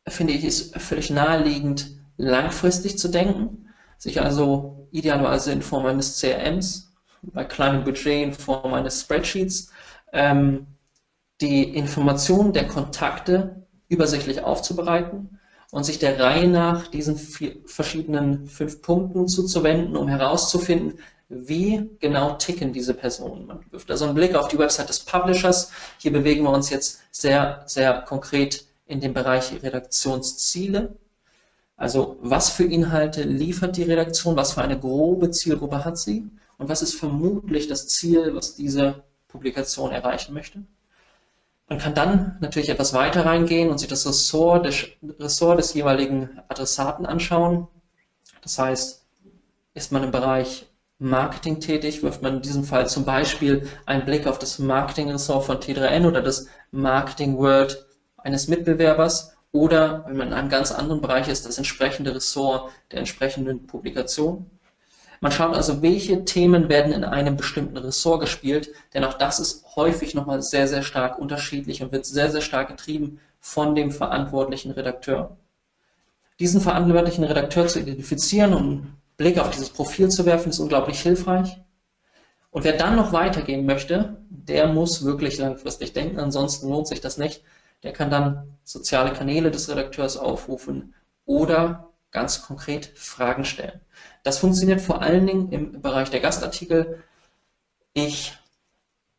finde ich es völlig naheliegend, langfristig zu denken, sich also idealerweise in Form eines CRMs, bei kleinem Budget in Form eines Spreadsheets, ähm, die Informationen der Kontakte übersichtlich aufzubereiten und sich der Reihe nach diesen vier verschiedenen fünf Punkten zuzuwenden, um herauszufinden, wie genau ticken diese Personen. Man wirft also einen Blick auf die Website des Publishers. Hier bewegen wir uns jetzt sehr, sehr konkret in dem Bereich Redaktionsziele. Also was für Inhalte liefert die Redaktion, was für eine grobe Zielgruppe hat sie und was ist vermutlich das Ziel, was diese Publikation erreichen möchte. Man kann dann natürlich etwas weiter reingehen und sich das Ressort des, Ressort des jeweiligen Adressaten anschauen. Das heißt, ist man im Bereich Marketing tätig, wirft man in diesem Fall zum Beispiel einen Blick auf das Marketing-Ressort von T3N oder das Marketing World eines Mitbewerbers oder, wenn man in einem ganz anderen Bereich ist, das entsprechende Ressort der entsprechenden Publikation. Man schaut also, welche Themen werden in einem bestimmten Ressort gespielt, denn auch das ist häufig nochmal sehr, sehr stark unterschiedlich und wird sehr, sehr stark getrieben von dem verantwortlichen Redakteur. Diesen verantwortlichen Redakteur zu identifizieren und einen Blick auf dieses Profil zu werfen, ist unglaublich hilfreich. Und wer dann noch weitergehen möchte, der muss wirklich langfristig denken, ansonsten lohnt sich das nicht. Der kann dann soziale Kanäle des Redakteurs aufrufen oder ganz konkret Fragen stellen. Das funktioniert vor allen Dingen im Bereich der Gastartikel. Ich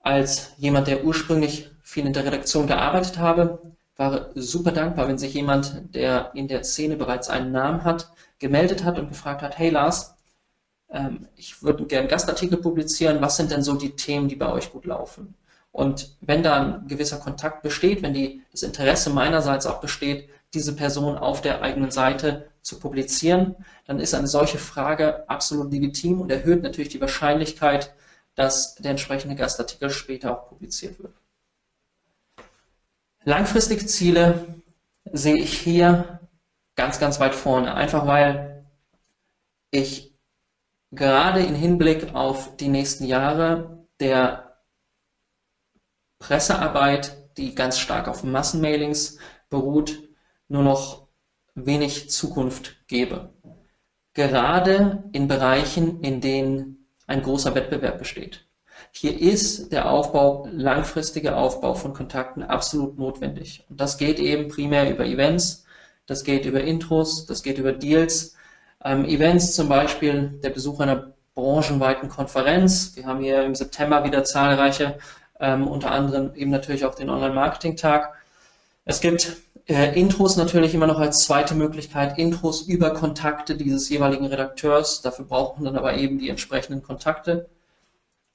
als jemand, der ursprünglich viel in der Redaktion gearbeitet habe, war super dankbar, wenn sich jemand, der in der Szene bereits einen Namen hat, gemeldet hat und gefragt hat, hey Lars, ähm, ich würde gerne Gastartikel publizieren, was sind denn so die Themen, die bei euch gut laufen? Und wenn da ein gewisser Kontakt besteht, wenn die, das Interesse meinerseits auch besteht, diese Person auf der eigenen Seite zu publizieren, dann ist eine solche Frage absolut legitim und erhöht natürlich die Wahrscheinlichkeit, dass der entsprechende Gastartikel später auch publiziert wird. Langfristige Ziele sehe ich hier ganz, ganz weit vorne, einfach weil ich gerade im Hinblick auf die nächsten Jahre der Pressearbeit, die ganz stark auf Massenmailings beruht, nur noch wenig Zukunft gebe. Gerade in Bereichen, in denen ein großer Wettbewerb besteht. Hier ist der Aufbau, langfristige Aufbau von Kontakten absolut notwendig. Und das geht eben primär über Events, das geht über Intros, das geht über Deals. Ähm, Events zum Beispiel, der Besuch einer branchenweiten Konferenz. Wir haben hier im September wieder zahlreiche, ähm, unter anderem eben natürlich auch den Online-Marketing-Tag. Es gibt äh, Intros natürlich immer noch als zweite Möglichkeit, Intros über Kontakte dieses jeweiligen Redakteurs. Dafür braucht man dann aber eben die entsprechenden Kontakte.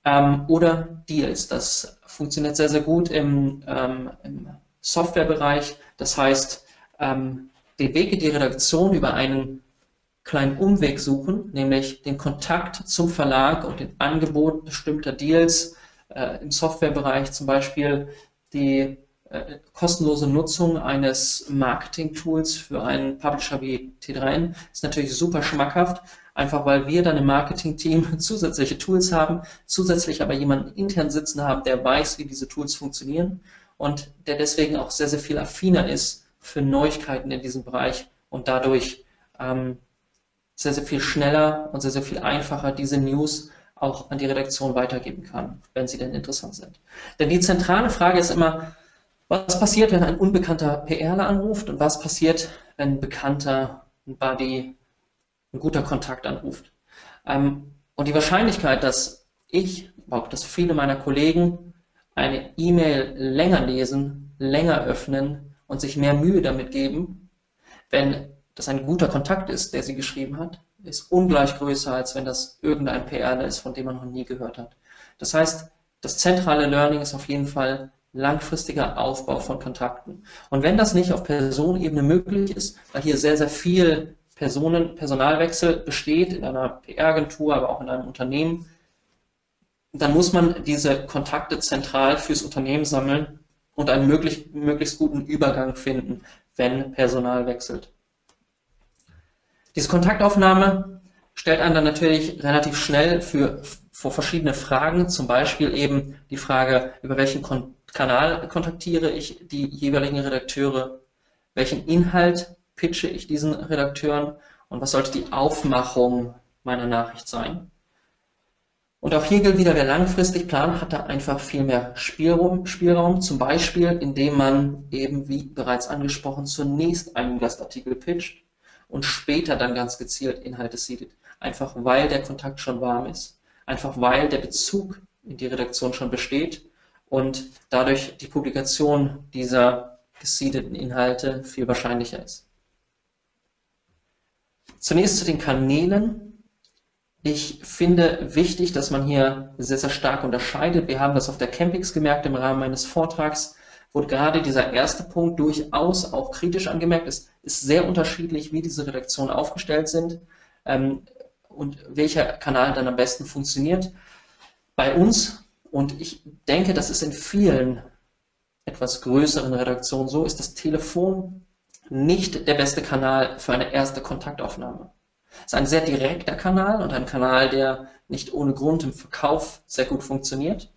Ähm, oder Deals. Das funktioniert sehr, sehr gut im, ähm, im Softwarebereich. Das heißt, ähm, den Weg in die Redaktion über einen kleinen Umweg suchen, nämlich den Kontakt zum Verlag und den Angebot bestimmter Deals äh, im Softwarebereich, zum Beispiel die kostenlose Nutzung eines Marketing-Tools für einen Publisher wie T3N ist natürlich super schmackhaft, einfach weil wir dann im Marketing-Team zusätzliche Tools haben, zusätzlich aber jemanden intern sitzen haben, der weiß, wie diese Tools funktionieren und der deswegen auch sehr, sehr viel affiner ist für Neuigkeiten in diesem Bereich und dadurch ähm, sehr, sehr viel schneller und sehr, sehr viel einfacher diese News auch an die Redaktion weitergeben kann, wenn sie denn interessant sind. Denn die zentrale Frage ist immer, was passiert, wenn ein unbekannter PRler anruft und was passiert, wenn ein bekannter, ein Buddy, ein guter Kontakt anruft? Ähm, und die Wahrscheinlichkeit, dass ich, aber auch dass viele meiner Kollegen eine E-Mail länger lesen, länger öffnen und sich mehr Mühe damit geben, wenn das ein guter Kontakt ist, der sie geschrieben hat, ist ungleich größer, als wenn das irgendein PRler ist, von dem man noch nie gehört hat. Das heißt, das zentrale Learning ist auf jeden Fall, langfristiger Aufbau von Kontakten. Und wenn das nicht auf Personenebene möglich ist, weil hier sehr, sehr viel Personen, Personalwechsel besteht in einer PR-Agentur, aber auch in einem Unternehmen, dann muss man diese Kontakte zentral fürs Unternehmen sammeln und einen möglich, möglichst guten Übergang finden, wenn Personal wechselt. Diese Kontaktaufnahme stellt einen dann natürlich relativ schnell für, vor verschiedene Fragen, zum Beispiel eben die Frage, über welchen Kon Kanal kontaktiere ich die jeweiligen Redakteure, welchen Inhalt pitche ich diesen Redakteuren und was sollte die Aufmachung meiner Nachricht sein. Und auch hier gilt wieder, wer langfristig plant, hat da einfach viel mehr Spielraum, Spielraum, zum Beispiel indem man eben, wie bereits angesprochen, zunächst einen Gastartikel pitcht und später dann ganz gezielt Inhalte seedet. Einfach weil der Kontakt schon warm ist. Einfach weil der Bezug in die Redaktion schon besteht und dadurch die Publikation dieser gesiedeten Inhalte viel wahrscheinlicher ist. Zunächst zu den Kanälen. Ich finde wichtig, dass man hier sehr, sehr stark unterscheidet. Wir haben das auf der Campix gemerkt im Rahmen meines Vortrags, wurde gerade dieser erste Punkt durchaus auch kritisch angemerkt. Es ist sehr unterschiedlich, wie diese Redaktionen aufgestellt sind ähm, und welcher Kanal dann am besten funktioniert. Bei uns und ich denke, das ist in vielen etwas größeren Redaktionen so, ist das Telefon nicht der beste Kanal für eine erste Kontaktaufnahme. Es ist ein sehr direkter Kanal und ein Kanal, der nicht ohne Grund im Verkauf sehr gut funktioniert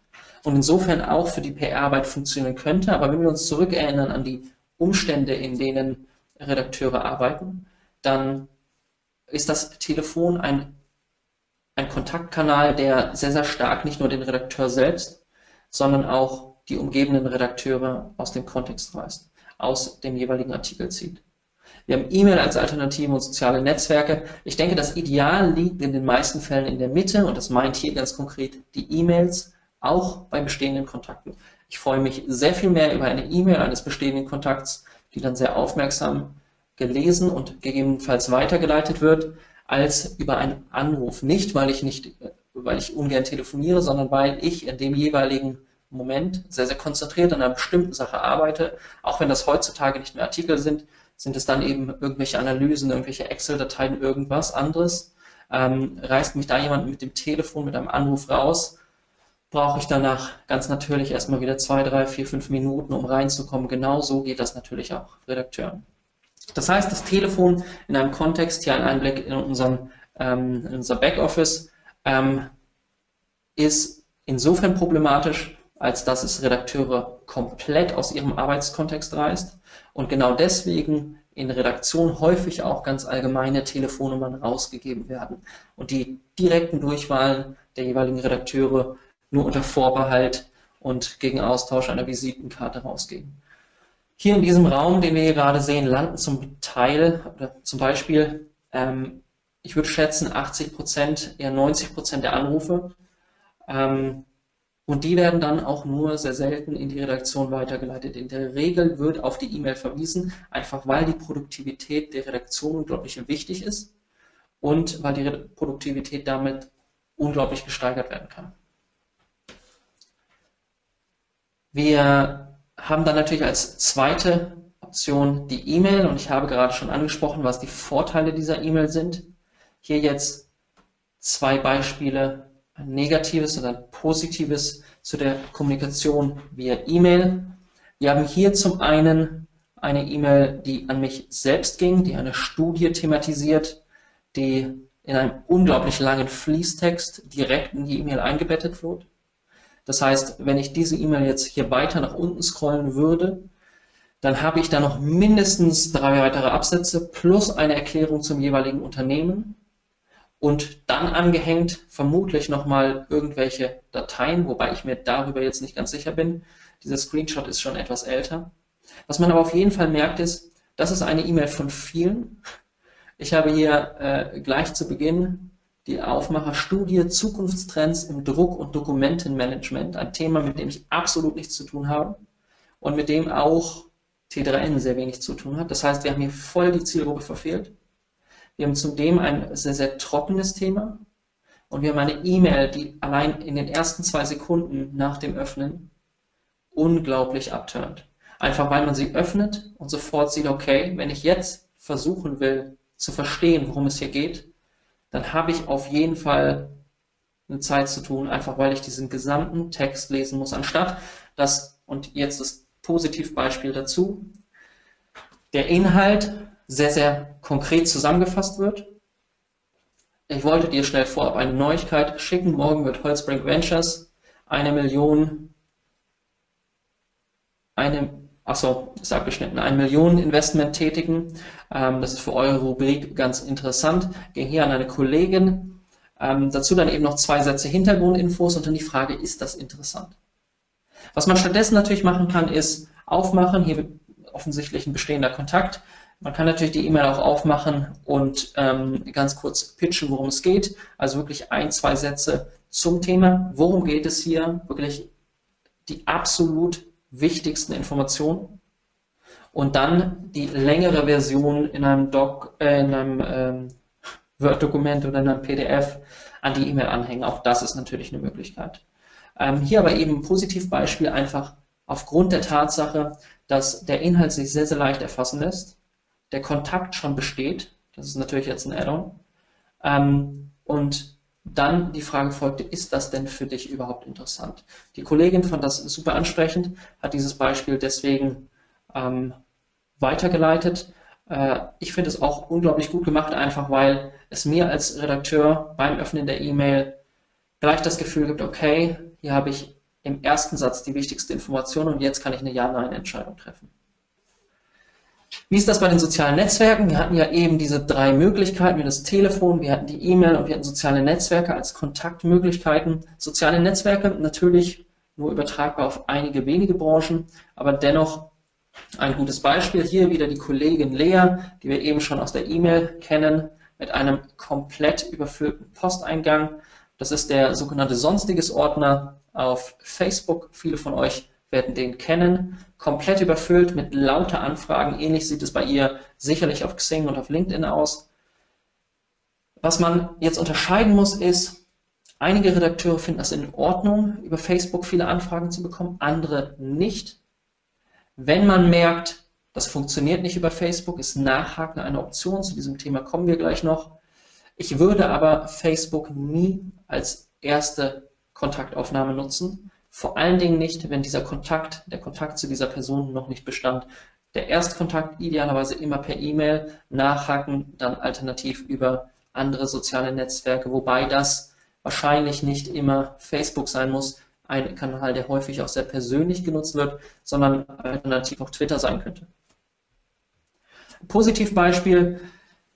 und insofern auch für die PR-Arbeit funktionieren könnte. Aber wenn wir uns zurückerinnern an die Umstände, in denen Redakteure arbeiten, dann ist das Telefon ein ein Kontaktkanal, der sehr, sehr stark nicht nur den Redakteur selbst, sondern auch die umgebenden Redakteure aus dem Kontext reißt, aus dem jeweiligen Artikel zieht. Wir haben E-Mail als Alternative und soziale Netzwerke. Ich denke, das Ideal liegt in den meisten Fällen in der Mitte und das meint hier ganz konkret die E-Mails, auch bei bestehenden Kontakten. Ich freue mich sehr viel mehr über eine E-Mail eines bestehenden Kontakts, die dann sehr aufmerksam gelesen und gegebenenfalls weitergeleitet wird, als über einen Anruf. Nicht, weil ich nicht, weil ich ungern telefoniere, sondern weil ich in dem jeweiligen Moment sehr, sehr konzentriert an einer bestimmten Sache arbeite, auch wenn das heutzutage nicht mehr Artikel sind, Sind es dann eben irgendwelche Analysen, irgendwelche Excel-Dateien, irgendwas anderes? Ähm, reißt mich da jemand mit dem Telefon, mit einem Anruf raus? Brauche ich danach ganz natürlich erstmal wieder zwei, drei, vier, fünf Minuten, um reinzukommen. Genau so geht das natürlich auch Redakteuren. Das heißt, das Telefon in einem Kontext, hier ein Einblick in, unseren, ähm, in unser Backoffice, ähm, ist insofern problematisch, als dass es Redakteure komplett aus ihrem Arbeitskontext reißt und genau deswegen in Redaktion häufig auch ganz allgemeine Telefonnummern rausgegeben werden und die direkten Durchwahlen der jeweiligen Redakteure nur unter Vorbehalt und gegen Austausch einer Visitenkarte rausgehen. Hier in diesem Raum, den wir hier gerade sehen, landen zum Teil oder zum Beispiel, ähm, ich würde schätzen, 80 Prozent, eher 90 Prozent der Anrufe. Ähm, und die werden dann auch nur sehr selten in die Redaktion weitergeleitet. In der Regel wird auf die E-Mail verwiesen, einfach weil die Produktivität der Redaktion unglaublich wichtig ist und weil die Produktivität damit unglaublich gesteigert werden kann. Wir haben dann natürlich als zweite Option die E-Mail und ich habe gerade schon angesprochen, was die Vorteile dieser E-Mail sind. Hier jetzt zwei Beispiele, ein negatives und ein positives zu der Kommunikation via E-Mail. Wir haben hier zum einen eine E-Mail, die an mich selbst ging, die eine Studie thematisiert, die in einem unglaublich langen Fließtext direkt in die E-Mail eingebettet wird. Das heißt, wenn ich diese E-Mail jetzt hier weiter nach unten scrollen würde, dann habe ich da noch mindestens drei weitere Absätze plus eine Erklärung zum jeweiligen Unternehmen und dann angehängt vermutlich nochmal irgendwelche Dateien, wobei ich mir darüber jetzt nicht ganz sicher bin. Dieser Screenshot ist schon etwas älter. Was man aber auf jeden Fall merkt ist, das ist eine E-Mail von vielen. Ich habe hier äh, gleich zu Beginn die Aufmacherstudie Zukunftstrends im Druck- und Dokumentenmanagement, ein Thema, mit dem ich absolut nichts zu tun habe und mit dem auch T3N sehr wenig zu tun hat. Das heißt, wir haben hier voll die Zielgruppe verfehlt. Wir haben zudem ein sehr, sehr trockenes Thema und wir haben eine E-Mail, die allein in den ersten zwei Sekunden nach dem Öffnen unglaublich abturnt. Einfach weil man sie öffnet und sofort sieht, okay, wenn ich jetzt versuchen will zu verstehen, worum es hier geht, dann habe ich auf jeden Fall eine Zeit zu tun, einfach weil ich diesen gesamten Text lesen muss, anstatt dass, und jetzt das Positivbeispiel dazu, der Inhalt sehr, sehr konkret zusammengefasst wird. Ich wollte dir schnell vorab eine Neuigkeit schicken. Morgen wird Holzbrink Ventures eine Million, eine achso, ist abgeschnitten, ein Millionen Investment tätigen. Ähm, das ist für eure Rubrik ganz interessant. Ging hier an eine Kollegin. Ähm, dazu dann eben noch zwei Sätze Hintergrundinfos und dann die Frage, ist das interessant? Was man stattdessen natürlich machen kann, ist aufmachen. Hier offensichtlich ein bestehender Kontakt. Man kann natürlich die E-Mail auch aufmachen und ähm, ganz kurz pitchen, worum es geht. Also wirklich ein, zwei Sätze zum Thema. Worum geht es hier? Wirklich die absolut wichtigsten Informationen und dann die längere Version in einem Doc, äh, in einem ähm, Word-Dokument oder in einem PDF an die E-Mail anhängen. Auch das ist natürlich eine Möglichkeit. Ähm, hier aber eben ein Positivbeispiel einfach aufgrund der Tatsache, dass der Inhalt sich sehr, sehr leicht erfassen lässt, der Kontakt schon besteht, das ist natürlich jetzt ein Add-on, ähm, und dann die Frage folgte, ist das denn für dich überhaupt interessant? Die Kollegin fand das super ansprechend, hat dieses Beispiel deswegen ähm, weitergeleitet. Äh, ich finde es auch unglaublich gut gemacht, einfach weil es mir als Redakteur beim Öffnen der E-Mail gleich das Gefühl gibt, okay, hier habe ich im ersten Satz die wichtigste Information und jetzt kann ich eine Ja-Nein-Entscheidung treffen. Wie ist das bei den sozialen Netzwerken? Wir hatten ja eben diese drei Möglichkeiten, wir das Telefon, wir hatten die E-Mail und wir hatten soziale Netzwerke als Kontaktmöglichkeiten. Soziale Netzwerke natürlich nur übertragbar auf einige wenige Branchen, aber dennoch ein gutes Beispiel. Hier wieder die Kollegin Lea, die wir eben schon aus der E-Mail kennen, mit einem komplett überfüllten Posteingang. Das ist der sogenannte Sonstiges Ordner auf Facebook. Viele von euch werden den kennen, komplett überfüllt mit lauter Anfragen. Ähnlich sieht es bei ihr sicherlich auf Xing und auf LinkedIn aus. Was man jetzt unterscheiden muss, ist, einige Redakteure finden das in Ordnung, über Facebook viele Anfragen zu bekommen, andere nicht. Wenn man merkt, Das funktioniert nicht über Facebook, ist Nachhaken eine Option. Zu diesem Thema kommen wir gleich noch. Ich würde aber Facebook nie als erste Kontaktaufnahme nutzen. Vor allen Dingen nicht, wenn dieser Kontakt, der Kontakt zu dieser Person noch nicht bestand. Der Erstkontakt idealerweise immer per E-Mail, nachhaken dann alternativ über andere soziale Netzwerke, wobei das wahrscheinlich nicht immer Facebook sein muss, ein Kanal, der häufig auch sehr persönlich genutzt wird, sondern alternativ auch Twitter sein könnte. Positivbeispiel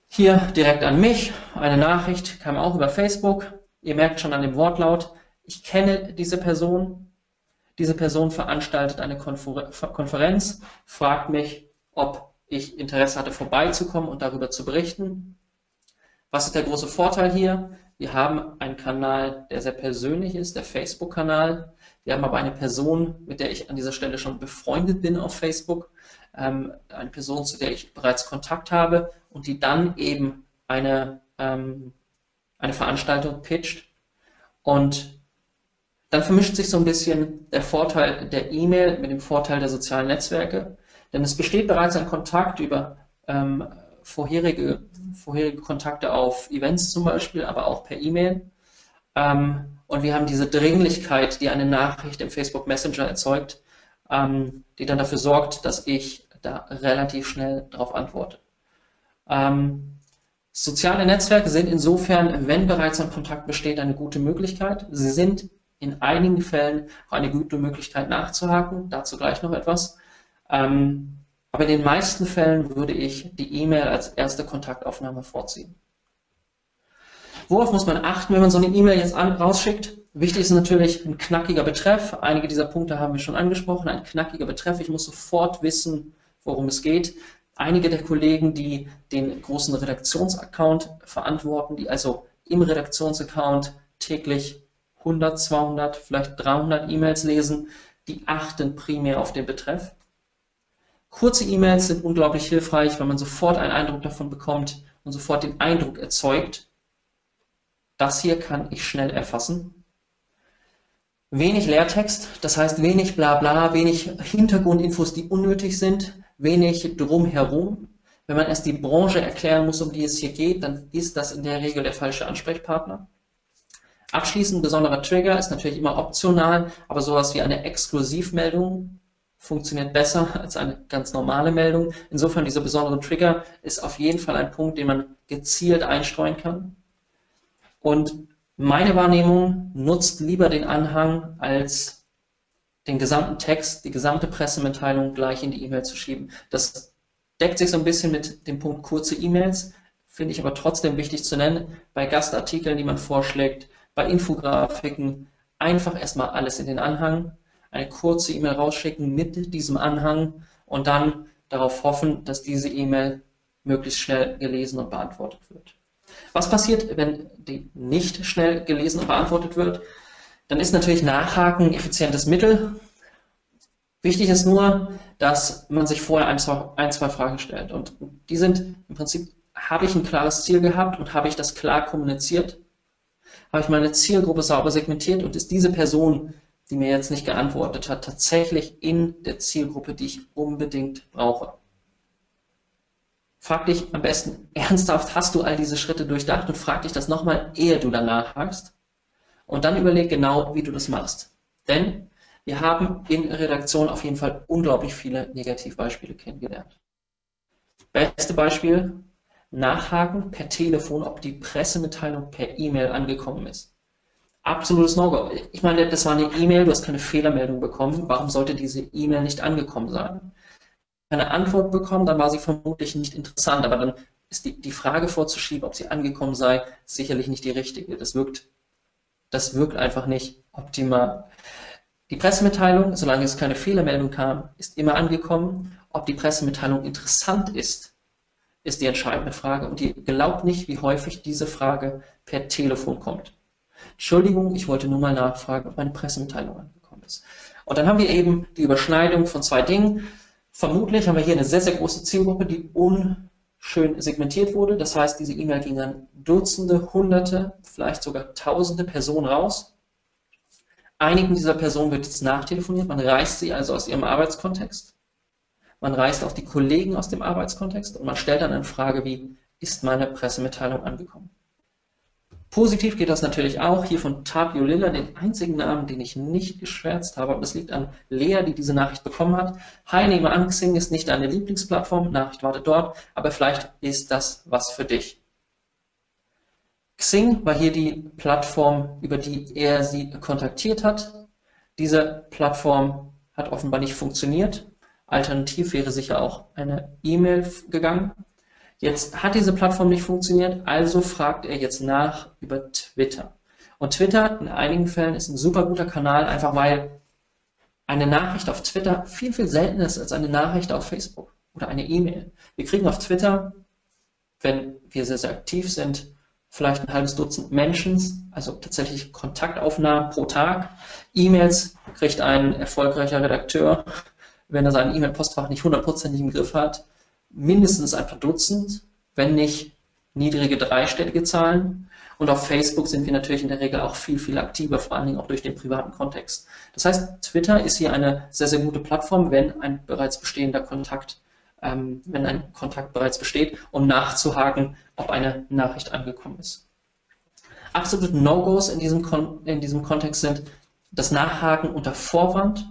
hier direkt an mich. Eine Nachricht kam auch über Facebook. Ihr merkt schon an dem Wortlaut, ich kenne diese Person. Diese Person veranstaltet eine Konferenz, fragt mich, ob ich Interesse hatte, vorbeizukommen und darüber zu berichten. Was ist der große Vorteil hier? Wir haben einen Kanal, der sehr persönlich ist, der Facebook-Kanal. Wir haben aber eine Person, mit der ich an dieser Stelle schon befreundet bin auf Facebook ähm, eine Person, zu der ich bereits Kontakt habe und die dann eben eine, ähm, eine Veranstaltung pitcht. Und dann vermischt sich so ein bisschen der Vorteil der E-Mail mit dem Vorteil der sozialen Netzwerke. Denn es besteht bereits ein Kontakt über ähm, vorherige, vorherige Kontakte auf Events zum Beispiel, aber auch per E-Mail. Ähm, und wir haben diese Dringlichkeit, die eine Nachricht im Facebook Messenger erzeugt, ähm, die dann dafür sorgt, dass ich da relativ schnell darauf antworte. Ähm, soziale Netzwerke sind insofern, wenn bereits ein Kontakt besteht, eine gute Möglichkeit. Sie sind in einigen Fällen auch eine gute Möglichkeit nachzuhaken, dazu gleich noch etwas. Ähm, aber in den meisten Fällen würde ich die E-Mail als erste Kontaktaufnahme vorziehen. Worauf muss man achten, wenn man so eine E-Mail jetzt an, rausschickt? Wichtig ist natürlich ein knackiger Betreff. Einige dieser Punkte haben wir schon angesprochen. Ein knackiger Betreff. Ich muss sofort wissen, worum es geht. Einige der Kollegen, die den großen Redaktionsaccount verantworten, die also im Redaktionsaccount täglich 100, 200, vielleicht 300 E-Mails lesen, die achten primär auf den Betreff. Kurze E-Mails sind unglaublich hilfreich, weil man sofort einen Eindruck davon bekommt und sofort den Eindruck erzeugt, das hier kann ich schnell erfassen. Wenig Leertext, das heißt wenig Blabla, wenig Hintergrundinfos, die unnötig sind, wenig drumherum. Wenn man erst die Branche erklären muss, um die es hier geht, dann ist das in der Regel der falsche Ansprechpartner. Abschließend besonderer Trigger ist natürlich immer optional, aber sowas wie eine Exklusivmeldung funktioniert besser als eine ganz normale Meldung. Insofern dieser besondere Trigger ist auf jeden Fall ein Punkt, den man gezielt einstreuen kann. Und meine Wahrnehmung nutzt lieber den Anhang, als den gesamten Text, die gesamte Pressemitteilung gleich in die E-Mail zu schieben. Das deckt sich so ein bisschen mit dem Punkt kurze E-Mails, finde ich aber trotzdem wichtig zu nennen. Bei Gastartikeln, die man vorschlägt, bei Infografiken, einfach erstmal alles in den Anhang, eine kurze E-Mail rausschicken mit diesem Anhang und dann darauf hoffen, dass diese E-Mail möglichst schnell gelesen und beantwortet wird. Was passiert, wenn die nicht schnell gelesen und beantwortet wird? Dann ist natürlich Nachhaken ein effizientes Mittel. Wichtig ist nur, dass man sich vorher ein zwei, Fragen stellt. Und die sind im Prinzip, habe ich ein klares Ziel gehabt und habe ich das klar kommuniziert? Habe ich meine Zielgruppe sauber segmentiert und ist diese Person, die mir jetzt nicht geantwortet hat, tatsächlich in der Zielgruppe, die ich unbedingt brauche? Frag dich am besten ernsthaft, hast du all diese Schritte durchdacht und frag dich das nochmal, ehe du danach hakst. Und dann überleg genau, wie du das machst. Denn wir haben in Redaktion auf jeden Fall unglaublich viele Negativbeispiele kennengelernt. Beste Beispiel, nachhaken per Telefon, ob die Pressemitteilung per E-Mail angekommen ist. Absolutes No-Go. Ich meine, das war eine E-Mail, du hast keine Fehlermeldung bekommen. Warum sollte diese E-Mail nicht angekommen sein? keine Antwort bekommen, dann war sie vermutlich nicht interessant. Aber dann ist die, die Frage vorzuschieben, ob sie angekommen sei, sicherlich nicht die richtige. Das wirkt, das wirkt einfach nicht optimal. Die Pressemitteilung, solange es keine Fehlermeldung kam, ist immer angekommen. Ob die Pressemitteilung interessant ist, ist die entscheidende Frage. Und ihr glaubt nicht, wie häufig diese Frage per Telefon kommt. Entschuldigung, ich wollte nur mal nachfragen, ob meine Pressemitteilung angekommen ist. Und dann haben wir eben die Überschneidung von zwei Dingen. Vermutlich haben wir hier eine sehr, sehr große Zielgruppe, die unschön segmentiert wurde. Das heißt, diese E-Mail ging an Dutzende, Hunderte, vielleicht sogar Tausende Personen raus. Einigen dieser Personen wird jetzt nachtelefoniert, man reißt sie also aus ihrem Arbeitskontext. Man reist auf die Kollegen aus dem Arbeitskontext und man stellt dann eine Frage wie, ist meine Pressemitteilung angekommen? Positiv geht das natürlich auch. Hier von Tapio Lilla, den einzigen Namen, den ich nicht geschwärzt habe. Aber das liegt an Lea, die diese Nachricht bekommen hat. Hi, nehme an, Xing ist nicht deine Lieblingsplattform. Nachricht wartet dort. Aber vielleicht ist das was für dich. Xing war hier die Plattform, über die er sie kontaktiert hat. Diese Plattform hat offenbar nicht funktioniert. Alternativ wäre sicher auch eine E-Mail gegangen. Jetzt hat diese Plattform nicht funktioniert, also fragt er jetzt nach über Twitter. Und Twitter in einigen Fällen ist ein super guter Kanal, einfach weil eine Nachricht auf Twitter viel, viel seltener ist als eine Nachricht auf Facebook oder eine E-Mail. Wir kriegen auf Twitter, wenn wir sehr, sehr aktiv sind, vielleicht ein halbes Dutzend Menschen, also tatsächlich Kontaktaufnahmen pro Tag. E-Mails kriegt ein erfolgreicher Redakteur, wenn er seinen E-Mail-Postfach nicht hundertprozentig im Griff hat, mindestens ein paar Dutzend, wenn nicht niedrige dreistellige Zahlen. Und auf Facebook sind wir natürlich in der Regel auch viel, viel aktiver, vor allen Dingen auch durch den privaten Kontext. Das heißt, Twitter ist hier eine sehr, sehr gute Plattform, wenn ein bereits bestehender Kontakt, ähm, wenn ein Kontakt bereits besteht, um nachzuhaken, ob eine Nachricht angekommen ist. Absolute No-Gos in in diesem Kontext sind das Nachhaken unter Vorwand,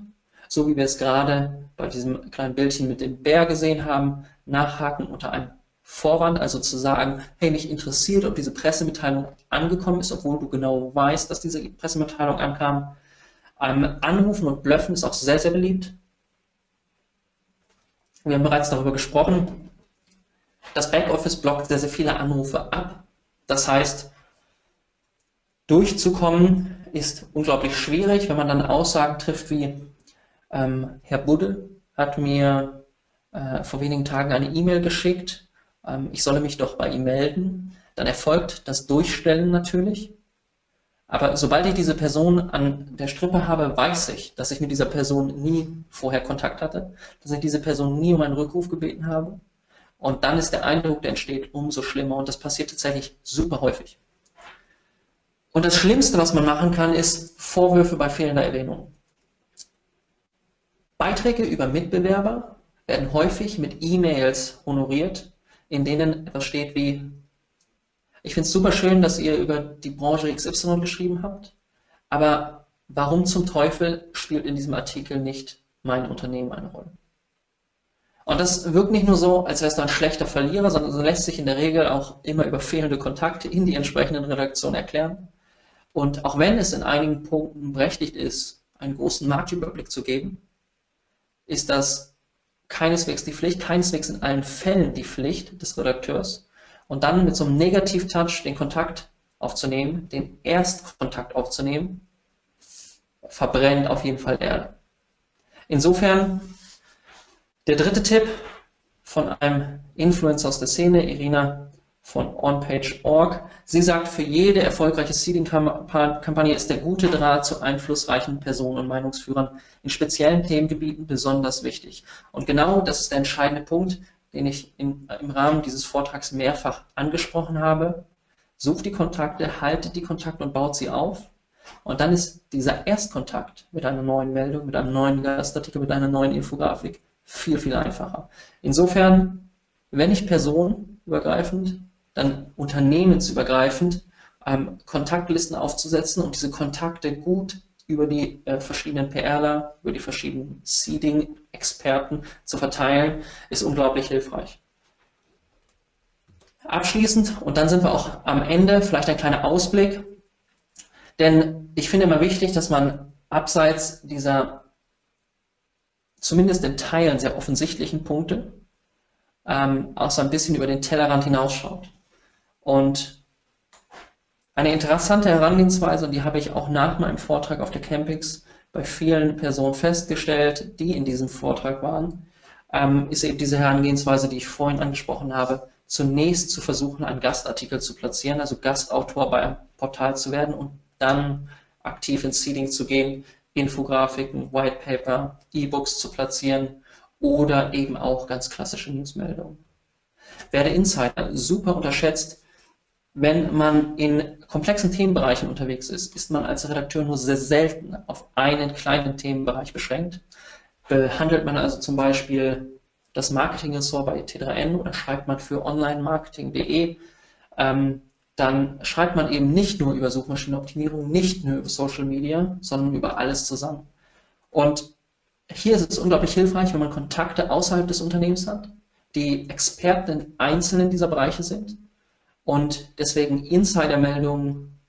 so wie wir es gerade bei diesem kleinen Bildchen mit dem Bär gesehen haben, nachhaken unter einem Vorwand, also zu sagen, hey, mich interessiert, ob diese Pressemitteilung angekommen ist, obwohl du genau weißt, dass diese Pressemitteilung ankam. Ähm, Anrufen und Blöffen ist auch sehr, sehr beliebt. Wir haben bereits darüber gesprochen. Das Backoffice blockt sehr, sehr viele Anrufe ab. Das heißt, durchzukommen ist unglaublich schwierig, wenn man dann Aussagen trifft wie, ähm, Herr Budde hat mir äh, vor wenigen Tagen eine E-Mail geschickt, ähm, ich solle mich doch bei ihm melden. Dann erfolgt das Durchstellen natürlich. Aber sobald ich diese Person an der Strippe habe, weiß ich, dass ich mit dieser Person nie vorher Kontakt hatte, dass ich diese Person nie um einen Rückruf gebeten habe. Und dann ist der Eindruck, der entsteht, umso schlimmer. Und das passiert tatsächlich super häufig. Und das Schlimmste, was man machen kann, ist Vorwürfe bei fehlender Erwähnung. Beiträge über Mitbewerber werden häufig mit E-Mails honoriert, in denen etwas steht wie, ich finde es super schön, dass ihr über die Branche XY geschrieben habt, aber warum zum Teufel spielt in diesem Artikel nicht mein Unternehmen eine Rolle? Und das wirkt nicht nur so, als wärst du ein schlechter Verlierer, sondern so lässt sich in der Regel auch immer über fehlende Kontakte in die entsprechenden Redaktionen erklären. Und auch wenn es in einigen Punkten berechtigt ist, einen großen Marktüberblick zu geben, ist das keineswegs die Pflicht, keineswegs in allen Fällen die Pflicht des Redakteurs. Und dann mit so einem Negativ-Touch den Kontakt aufzunehmen, den Erstkontakt aufzunehmen, verbrennt auf jeden Fall Erde. Insofern der dritte Tipp von einem Influencer aus der Szene, Irina von OnPage.org. Sie sagt, für jede erfolgreiche Seeding-Kampagne ist der gute Draht zu einflussreichen Personen und Meinungsführern in speziellen Themengebieten besonders wichtig. Und genau das ist der entscheidende Punkt, den ich in, im Rahmen dieses Vortrags mehrfach angesprochen habe. Sucht die Kontakte, haltet die Kontakte und baut sie auf. Und dann ist dieser Erstkontakt mit einer neuen Meldung, mit einem neuen Gastartikel, mit einer neuen Infografik viel, viel einfacher. Insofern, wenn ich personenübergreifend dann unternehmensübergreifend ähm, Kontaktlisten aufzusetzen und diese Kontakte gut über die äh, verschiedenen PRler, über die verschiedenen Seeding-Experten zu verteilen, ist unglaublich hilfreich. Abschließend, und dann sind wir auch am Ende, vielleicht ein kleiner Ausblick, denn ich finde immer wichtig, dass man abseits dieser zumindest in Teilen sehr offensichtlichen Punkte ähm, auch so ein bisschen über den Tellerrand hinausschaut. Und eine interessante Herangehensweise, und die habe ich auch nach meinem Vortrag auf der Campix bei vielen Personen festgestellt, die in diesem Vortrag waren, ähm, ist eben diese Herangehensweise, die ich vorhin angesprochen habe, zunächst zu versuchen, einen Gastartikel zu platzieren, also Gastautor bei einem Portal zu werden und dann aktiv ins Seeding zu gehen, Infografiken, White Paper, E-Books zu platzieren oder eben auch ganz klassische Newsmeldungen. Werde Insider super unterschätzt, wenn man in komplexen Themenbereichen unterwegs ist, ist man als Redakteur nur sehr selten auf einen kleinen Themenbereich beschränkt. Behandelt man also zum Beispiel das Marketing-Ressort bei T3N oder schreibt man für onlinemarketing.de, ähm, dann schreibt man eben nicht nur über Suchmaschinenoptimierung, nicht nur über Social Media, sondern über alles zusammen. Und hier ist es unglaublich hilfreich, wenn man Kontakte außerhalb des Unternehmens hat, die Experten in einzelnen dieser Bereiche sind und deswegen Insidermeldungen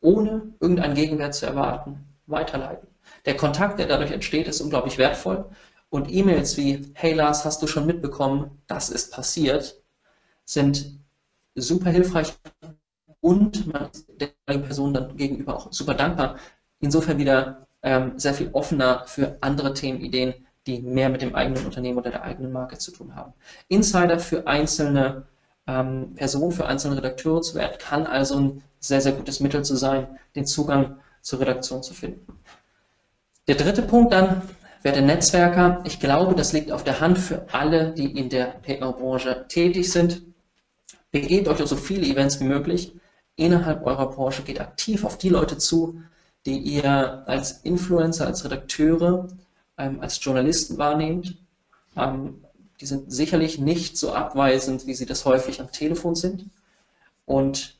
ohne irgendeinen Gegenwert zu erwarten weiterleiten. Der Kontakt, der dadurch entsteht, ist unglaublich wertvoll und E-Mails wie Hey Lars, hast du schon mitbekommen, das ist passiert, sind super hilfreich und man ist der Person dann gegenüber auch super dankbar. Insofern wieder ähm, sehr viel offener für andere Themenideen, die mehr mit dem eigenen Unternehmen oder der eigenen Marke zu tun haben. Insider für einzelne ähm, Personen, für einzelne Redakteure zu werden, kann also ein sehr, sehr gutes Mittel zu sein, den Zugang zur Redaktion zu finden. Der dritte Punkt dann, werte Netzwerker. Ich glaube, das liegt auf der Hand für alle, die in der PR-Branche tätig sind. Begebt euch auf so viele Events wie möglich innerhalb eurer Branche, geht aktiv auf die Leute zu, die ihr als Influencer, als Redakteure, ähm, als Journalisten wahrnehmt. Ähm, die sind sicherlich nicht so abweisend, wie sie das häufig am Telefon sind. Und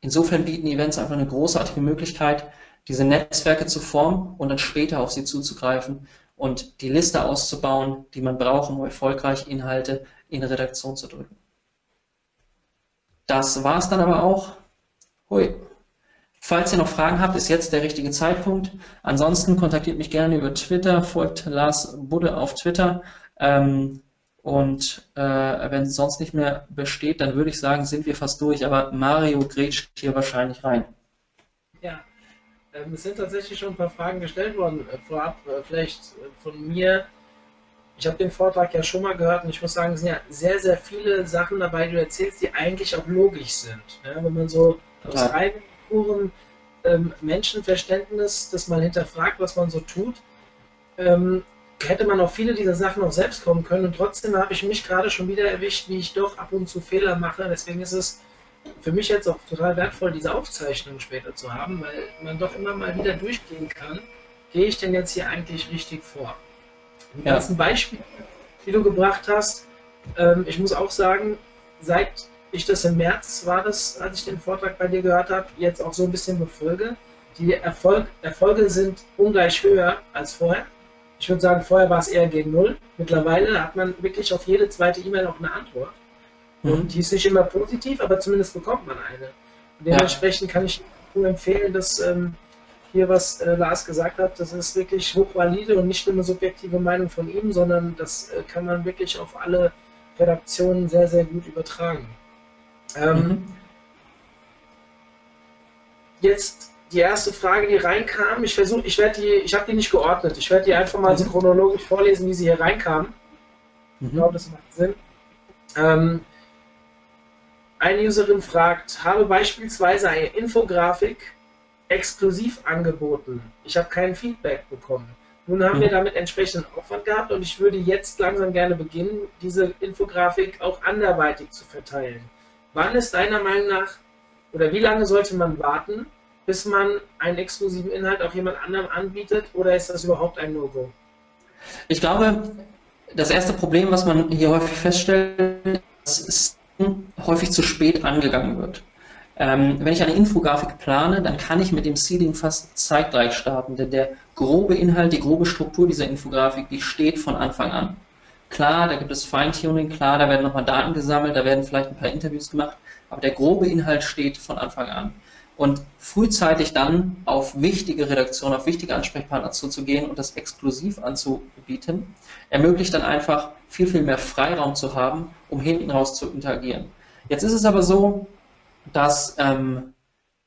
insofern bieten Events einfach eine großartige Möglichkeit, diese Netzwerke zu formen und dann später auf sie zuzugreifen und die Liste auszubauen, die man braucht, um erfolgreich Inhalte in Redaktion zu drücken. Das war es dann aber auch. Hui. Falls ihr noch Fragen habt, ist jetzt der richtige Zeitpunkt. Ansonsten kontaktiert mich gerne über Twitter, folgt Lars Budde auf Twitter. Ähm, und äh, wenn es sonst nicht mehr besteht, dann würde ich sagen, sind wir fast durch. Aber Mario grätscht hier wahrscheinlich rein. Ja, ähm, es sind tatsächlich schon ein paar Fragen gestellt worden. Äh, vorab äh, vielleicht äh, von mir. Ich habe den Vortrag ja schon mal gehört und ich muss sagen, es sind ja sehr, sehr viele Sachen dabei, die du erzählst, die eigentlich auch logisch sind. Ja, wenn man so aus ja. reinem puren ähm, Menschenverständnis das mal hinterfragt, was man so tut, ähm, hätte man auf viele dieser Sachen auch selbst kommen können. Und trotzdem habe ich mich gerade schon wieder erwischt, wie ich doch ab und zu Fehler mache. Deswegen ist es für mich jetzt auch total wertvoll, diese Aufzeichnung später zu haben, weil man doch immer mal wieder durchgehen kann, gehe ich denn jetzt hier eigentlich richtig vor? Die ja. ganzen Beispiele, die du gebracht hast, ähm, ich muss auch sagen, seit ich das im März war das, als ich den Vortrag bei dir gehört habe, jetzt auch so ein bisschen befolge, die Erfolg, Erfolge sind ungleich höher als vorher. Ich würde sagen, vorher war es eher gegen Null. Mittlerweile hat man wirklich auf jede zweite E-Mail auch eine Antwort. Mhm. Und die ist nicht immer positiv, aber zumindest bekommt man eine. Und dementsprechend ja. kann ich nur empfehlen, dass ähm, hier, was äh, Lars gesagt hat, das ist wirklich hochvalide und nicht nur eine subjektive Meinung von ihm, sondern das äh, kann man wirklich auf alle Redaktionen sehr, sehr gut übertragen. Ähm, mhm. Jetzt die erste Frage, die reinkam. Ich versuche, ich werde die, ich habe die nicht geordnet. Ich werde die einfach mal mhm. so chronologisch vorlesen, wie sie hier reinkamen. Mhm. Ich glaube, das macht Sinn. Ähm, eine Userin fragt, habe beispielsweise eine Infografik exklusiv angeboten. Ich habe kein Feedback bekommen. Nun haben mhm. wir damit entsprechenden Aufwand gehabt und ich würde jetzt langsam gerne beginnen, diese Infografik auch anderweitig zu verteilen. Wann ist deiner Meinung nach oder wie lange sollte man warten, bis man einen exklusiven Inhalt auch jemand anderem anbietet oder ist das überhaupt ein No-Go? Ich glaube, das erste Problem, was man hier häufig feststellt, ist, häufig zu spät angegangen wird. Ähm, wenn ich eine Infografik plane, dann kann ich mit dem Seeding fast zeitgleich starten, denn der grobe Inhalt, die grobe Struktur dieser Infografik, die steht von Anfang an. Klar, da gibt es Feintuning, klar, da werden nochmal Daten gesammelt, da werden vielleicht ein paar Interviews gemacht, aber der grobe Inhalt steht von Anfang an. Und frühzeitig dann auf wichtige Redaktionen, auf wichtige Ansprechpartner zuzugehen und das exklusiv anzubieten, ermöglicht dann einfach viel, viel mehr Freiraum zu haben, um hinten raus zu interagieren. Jetzt ist es aber so, dass ähm,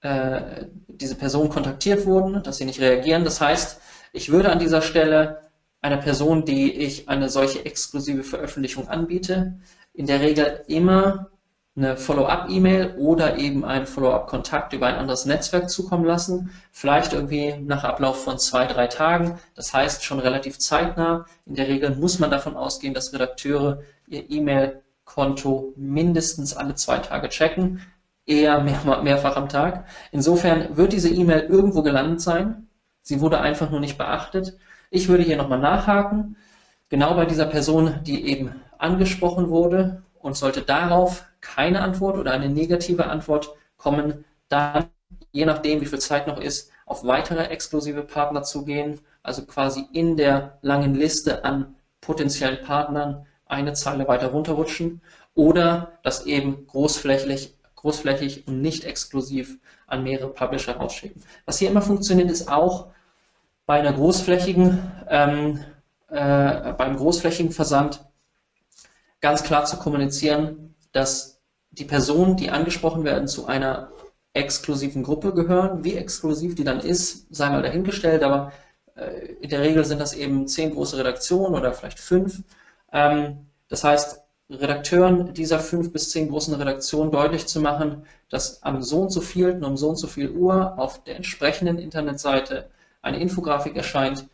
äh, diese Personen kontaktiert wurden, dass sie nicht reagieren. Das heißt, ich würde an dieser Stelle einer Person, die ich eine solche exklusive Veröffentlichung anbiete, in der Regel immer eine Follow-up-E-Mail oder eben einen Follow-up-Kontakt über ein anderes Netzwerk zukommen lassen. Vielleicht irgendwie nach Ablauf von zwei, drei Tagen. Das heißt schon relativ zeitnah. In der Regel muss man davon ausgehen, dass Redakteure ihr E-Mail-Konto mindestens alle zwei Tage checken. Eher mehr, mehrfach am Tag. Insofern wird diese E-Mail irgendwo gelandet sein. Sie wurde einfach nur nicht beachtet. Ich würde hier nochmal nachhaken genau bei dieser Person, die eben angesprochen wurde und sollte darauf keine Antwort oder eine negative Antwort kommen, dann, je nachdem, wie viel Zeit noch ist, auf weitere exklusive Partner zu gehen, also quasi in der langen Liste an potenziellen Partnern eine Zeile weiter runterrutschen oder das eben großflächig, großflächig und nicht exklusiv an mehrere Publisher rausschicken. Was hier immer funktioniert, ist auch bei einer großflächigen, ähm, äh, beim großflächigen Versand ganz klar zu kommunizieren, dass die Personen, die angesprochen werden, zu einer exklusiven Gruppe gehören. Wie exklusiv die dann ist, sei mal dahingestellt, aber äh, in der Regel sind das eben zehn große Redaktionen oder vielleicht fünf. Ähm, das heißt, Redakteuren dieser fünf bis zehn großen Redaktionen deutlich zu machen, dass am so und so vielten, um so und so viel Uhr auf der entsprechenden Internetseite eine Infografik erscheint,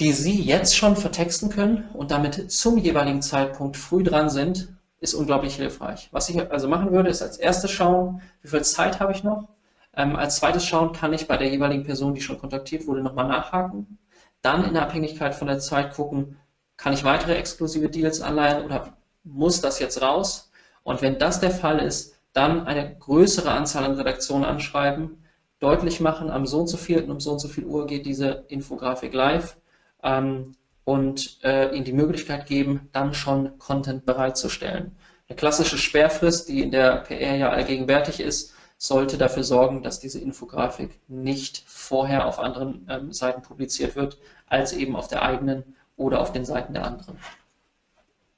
die Sie jetzt schon vertexten können und damit zum jeweiligen Zeitpunkt früh dran sind, ist unglaublich hilfreich. Was ich also machen würde, ist als erstes schauen, wie viel Zeit habe ich noch. Ähm, als zweites schauen, kann ich bei der jeweiligen Person, die schon kontaktiert wurde, nochmal nachhaken. Dann in Abhängigkeit von der Zeit gucken, kann ich weitere exklusive Deals anleihen oder muss das jetzt raus? Und wenn das der Fall ist, dann eine größere Anzahl an Redaktionen anschreiben, deutlich machen, am so und so viel um so und so viel Uhr geht diese Infografik live ähm, und äh, ihnen die Möglichkeit geben, dann schon Content bereitzustellen. Eine klassische Sperrfrist, die in der PR ja allgegenwärtig ist, sollte dafür sorgen, dass diese Infografik nicht vorher auf anderen ähm, Seiten publiziert wird, als eben auf der eigenen oder auf den Seiten der anderen.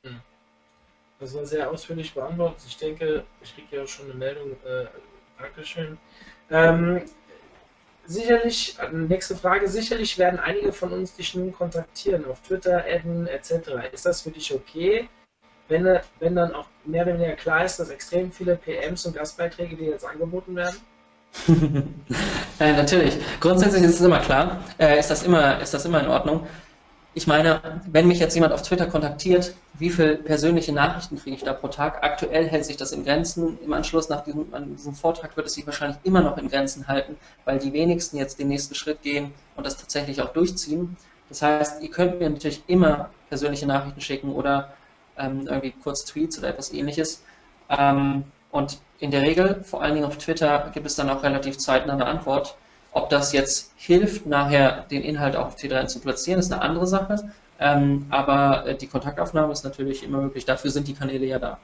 Hm. Das war sehr ausführlich beantwortet. Ich denke, ich kriege ja schon eine Meldung. Äh, Dankeschön. Ähm, sicherlich, nächste Frage, sicherlich werden einige von uns dich nun kontaktieren, auf Twitter, adden, etc. Ist das für dich okay, wenn, wenn dann auch mehr oder weniger klar ist, dass extrem viele PMs und Gastbeiträge dir jetzt angeboten werden? äh, natürlich. Grundsätzlich ist es immer klar, äh, ist, das immer, ist das immer in Ordnung. Ich meine, wenn mich jetzt jemand auf Twitter kontaktiert, wie viele persönliche Nachrichten kriege ich da pro Tag? Aktuell hält sich das in Grenzen. Im Anschluss nach diesem, diesem, Vortrag wird es sich wahrscheinlich immer noch in Grenzen halten, weil die wenigsten jetzt den nächsten Schritt gehen und das tatsächlich auch durchziehen. Das heißt, ihr könnt mir natürlich immer persönliche Nachrichten schicken oder ähm, irgendwie kurz Tweets oder etwas ähnliches. Ähm, und in der Regel, vor allen Dingen auf Twitter, gibt es dann auch relativ zeitnah eine Antwort. Ob das jetzt hilft, nachher den Inhalt auch auf T3 zu platzieren, ist eine andere Sache. Ähm, aber äh, die Kontaktaufnahme ist natürlich immer möglich. Dafür sind die Kanäle ja da.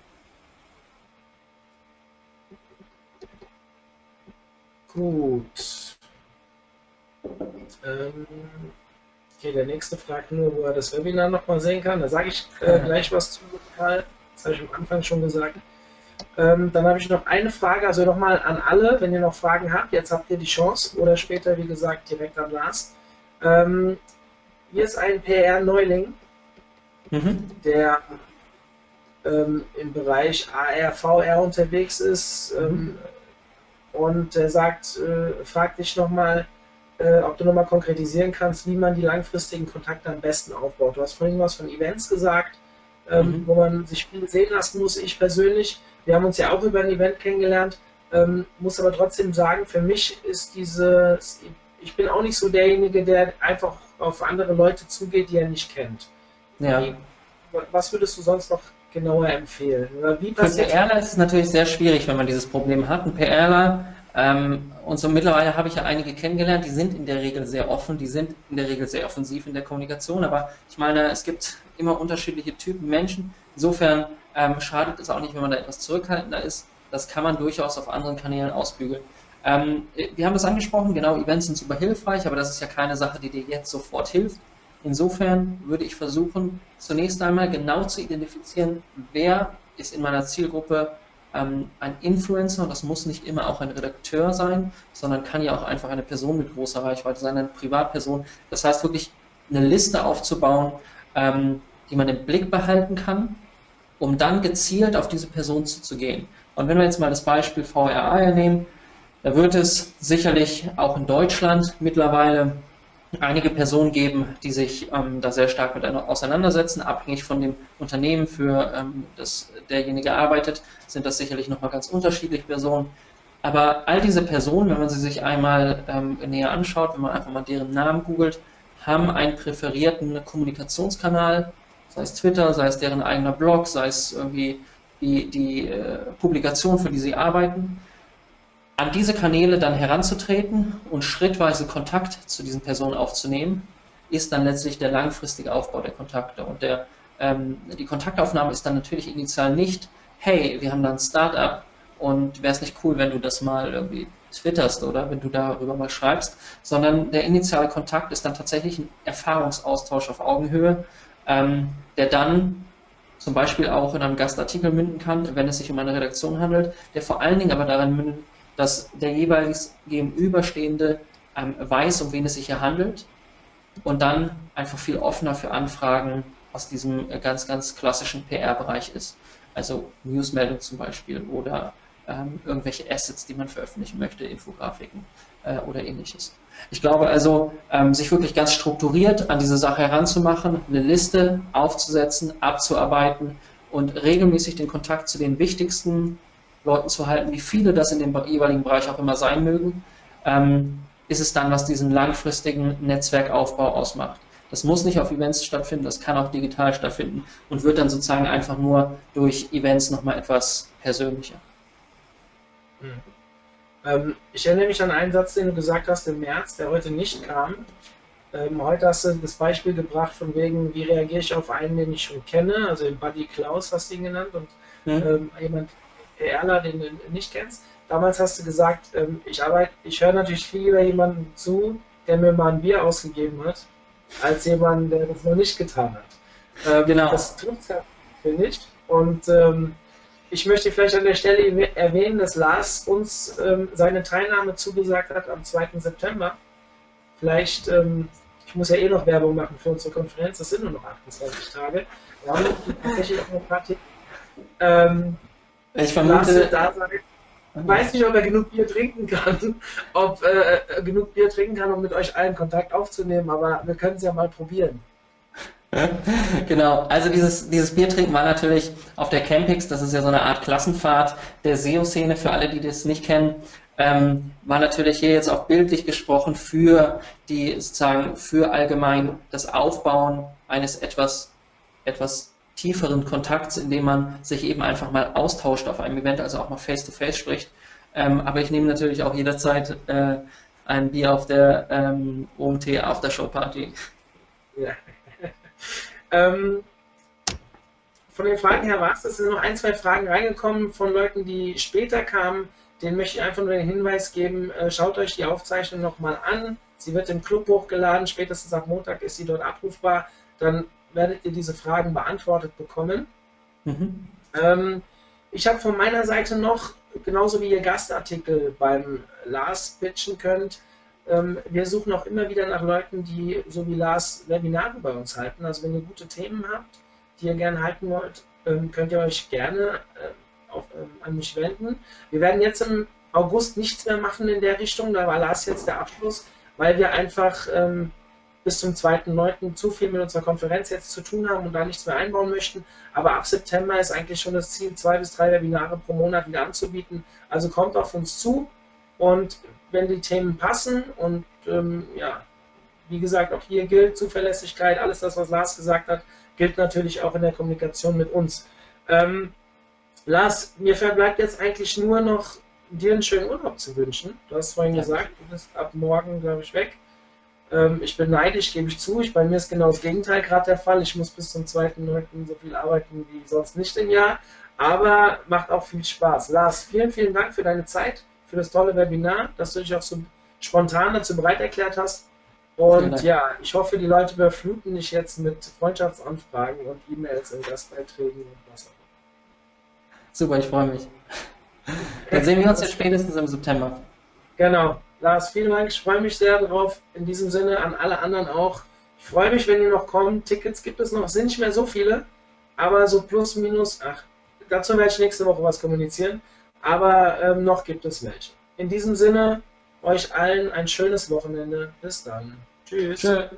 Gut. Ähm, okay, der nächste fragt nur, wo er das Webinar nochmal sehen kann. Da sage ich äh, gleich was zu, Karl. Das habe ich am Anfang schon gesagt. Ähm, dann habe ich noch eine Frage, also nochmal an alle, wenn ihr noch Fragen habt, jetzt habt ihr die Chance oder später, wie gesagt, direkt an Lars. Ähm, hier ist ein PR-Neuling, mhm. der ähm, im Bereich AR, VR unterwegs ist mhm. und der sagt, äh, fragt dich nochmal, äh, ob du nochmal konkretisieren kannst, wie man die langfristigen Kontakte am besten aufbaut. Du hast vorhin was von Events gesagt, ähm, mhm. wo man sich viel sehen lassen muss. Ich persönlich wir haben uns ja auch über ein Event kennengelernt, ähm, muss aber trotzdem sagen, für mich ist dieses, ich bin auch nicht so derjenige, der einfach auf andere Leute zugeht, die er nicht kennt. Ja. Was würdest du sonst noch genauer empfehlen? Oder wie Für PRler ist es natürlich sehr schwierig, wenn man dieses Problem hat. Ein PRler, ähm, und so mittlerweile habe ich ja einige kennengelernt, die sind in der Regel sehr offen, die sind in der Regel sehr offensiv in der Kommunikation, aber ich meine, es gibt immer unterschiedliche Typen Menschen. Insofern ähm, schadet es auch nicht, wenn man da etwas zurückhaltender ist. Das kann man durchaus auf anderen Kanälen ausbügeln. Ähm, wir haben das angesprochen, genau, Events sind super hilfreich, aber das ist ja keine Sache, die dir jetzt sofort hilft. Insofern würde ich versuchen, zunächst einmal genau zu identifizieren, wer ist in meiner Zielgruppe ähm, ein Influencer, und das muss nicht immer auch ein Redakteur sein, sondern kann ja auch einfach eine Person mit großer Reichweite sein, eine Privatperson. Das heißt wirklich eine Liste aufzubauen, ähm, die man im Blick behalten kann um dann gezielt auf diese Person zuzugehen. Und wenn wir jetzt mal das Beispiel VRA nehmen, da wird es sicherlich auch in Deutschland mittlerweile einige Personen geben, die sich ähm, da sehr stark mit auseinandersetzen, abhängig von dem Unternehmen, für ähm, das derjenige arbeitet, sind das sicherlich nochmal ganz unterschiedliche Personen. Aber all diese Personen, wenn man sie sich einmal ähm, näher anschaut, wenn man einfach mal deren Namen googelt, haben einen präferierten Kommunikationskanal, sei es Twitter, sei es deren eigener Blog, sei es irgendwie die, die äh, Publikation, für die sie arbeiten, an diese Kanäle dann heranzutreten und schrittweise Kontakt zu diesen Personen aufzunehmen, ist dann letztlich der langfristige Aufbau der Kontakte. Und der, ähm, die Kontaktaufnahme ist dann natürlich initial nicht, hey, wir haben da ein Startup und wäre es nicht cool, wenn du das mal irgendwie twitterst oder wenn du darüber mal schreibst, sondern der initiale Kontakt ist dann tatsächlich ein Erfahrungsaustausch auf Augenhöhe, ähm, der dann zum Beispiel auch in einem Gastartikel münden kann, wenn es sich um eine Redaktion handelt, der vor allen Dingen aber daran mündet, dass der jeweils gegenüberstehende ähm, weiß, um wen es sich hier handelt und dann einfach viel offener für Anfragen aus diesem äh, ganz, ganz klassischen PR-Bereich ist. Also Newsmeldung zum Beispiel oder ähm, irgendwelche Assets, die man veröffentlichen möchte, Infografiken äh, oder ähnliches. Ich glaube also, ähm, sich wirklich ganz strukturiert an diese Sache heranzumachen, eine Liste aufzusetzen, abzuarbeiten und regelmäßig den Kontakt zu den wichtigsten Leuten zu halten, wie viele das in dem jeweiligen Bereich auch immer sein mögen, ähm, ist es dann, was diesen langfristigen Netzwerkaufbau ausmacht. Das muss nicht auf Events stattfinden, das kann auch digital stattfinden und wird dann sozusagen einfach nur durch Events nochmal etwas persönlicher. Hm. Ähm, ich erinnere mich an einen Satz, den du gesagt hast im März, der heute nicht kam. Ähm, heute hast du das Beispiel gebracht von wegen, wie reagiere ich auf einen, den ich schon kenne, also den Buddy Klaus hast du ihn genannt und mhm. jemand, Erler, den du nicht kennst. Damals hast du gesagt, ähm, ich arbeite, ich höre natürlich viel lieber jemanden zu, der mir mal ein Bier ausgegeben hat, als jemand, der das noch nicht getan hat. Ähm, genau. Das tut es ja, finde ich. Und ähm, ich möchte vielleicht an der Stelle erwähnen, dass Lars uns ähm, seine Teilnahme zugesagt hat am 2. September. Vielleicht, ähm, ich muss ja eh noch Werbung machen für unsere Konferenz, das sind nur noch 28 Tage. Wir haben tatsächlich noch ein paar. Ähm, ich vermute, da sein. Ich weiß nicht, ob er genug Bier trinken kann, ob äh, äh, genug Bier trinken kann, um mit euch allen Kontakt aufzunehmen, aber wir können es ja mal probieren. genau, also dieses, dieses Biertrinken war natürlich auf der Campix, das ist ja so eine Art Klassenfahrt der SEO-Szene, für alle, die das nicht kennen, ähm, war natürlich hier jetzt auch bildlich gesprochen für die sozusagen für allgemein das Aufbauen eines etwas, etwas tieferen Kontakts, indem man sich eben einfach mal austauscht auf einem Event, also auch mal face-to-face -face spricht. Ähm, aber ich nehme natürlich auch jederzeit äh, ein Bier auf der ähm, OMT Aftershow Party. Ja. Ähm, von den Fragen her war es, es sind noch ein, zwei Fragen reingekommen von Leuten, die später kamen. Den möchte ich einfach nur den Hinweis geben, äh, schaut euch die Aufzeichnung nochmal an. Sie wird im Club hochgeladen, spätestens ab Montag ist sie dort abrufbar. Dann werdet ihr diese Fragen beantwortet bekommen. Mhm. Ähm, ich habe von meiner Seite noch, genauso wie ihr Gastartikel beim Lars pitchen könnt, wir suchen auch immer wieder nach Leuten, die so wie Lars Webinare bei uns halten. Also wenn ihr gute Themen habt, die ihr gerne halten wollt, ähm, könnt ihr euch gerne äh, auf, ähm, an mich wenden. Wir werden jetzt im August nichts mehr machen in der Richtung, da war Lars jetzt der Abschluss, weil wir einfach ähm, bis zum 2.9. zu viel mit unserer Konferenz jetzt zu tun haben und da nichts mehr einbauen möchten. Aber ab September ist eigentlich schon das Ziel, zwei bis drei Webinare pro Monat wieder anzubieten. Also kommt auf uns zu und wenn die Themen passen und ähm, ja, wie gesagt, auch hier gilt Zuverlässigkeit, alles das, was Lars gesagt hat, gilt natürlich auch in der Kommunikation mit uns. Ähm, Lars, mir verbleibt jetzt eigentlich nur noch dir einen schönen Urlaub zu wünschen. Du hast vorhin gesagt, du bist ab morgen, glaube ich, weg. Ähm, ich bin neidisch, gebe ich zu. Ich, bei mir ist genau das Gegenteil gerade der Fall. Ich muss bis zum 2.9. so viel arbeiten wie sonst nicht im Jahr. Aber macht auch viel Spaß. Lars, vielen, vielen Dank für deine Zeit, für das tolle Webinar, dass du dich auch so spontan dazu bereit erklärt hast. Und ja, ich hoffe, die Leute überfluten dich jetzt mit Freundschaftsanfragen und E-Mails und Gastbeiträgen und was auch immer. Super, ich freue mich. Dann sehen wir uns ja spätestens im September. Genau. Lars, vielen Dank. Ich freue mich sehr darauf. In diesem Sinne an alle anderen auch. Ich freue mich, wenn ihr noch kommt. Tickets gibt es noch. Es sind nicht mehr so viele, aber so plus, minus. Ach, dazu werde ich nächste Woche was kommunizieren. Aber ähm, noch gibt es welche. In diesem Sinne, euch allen ein schönes Wochenende. Bis dann. Tschüss. Tschüss.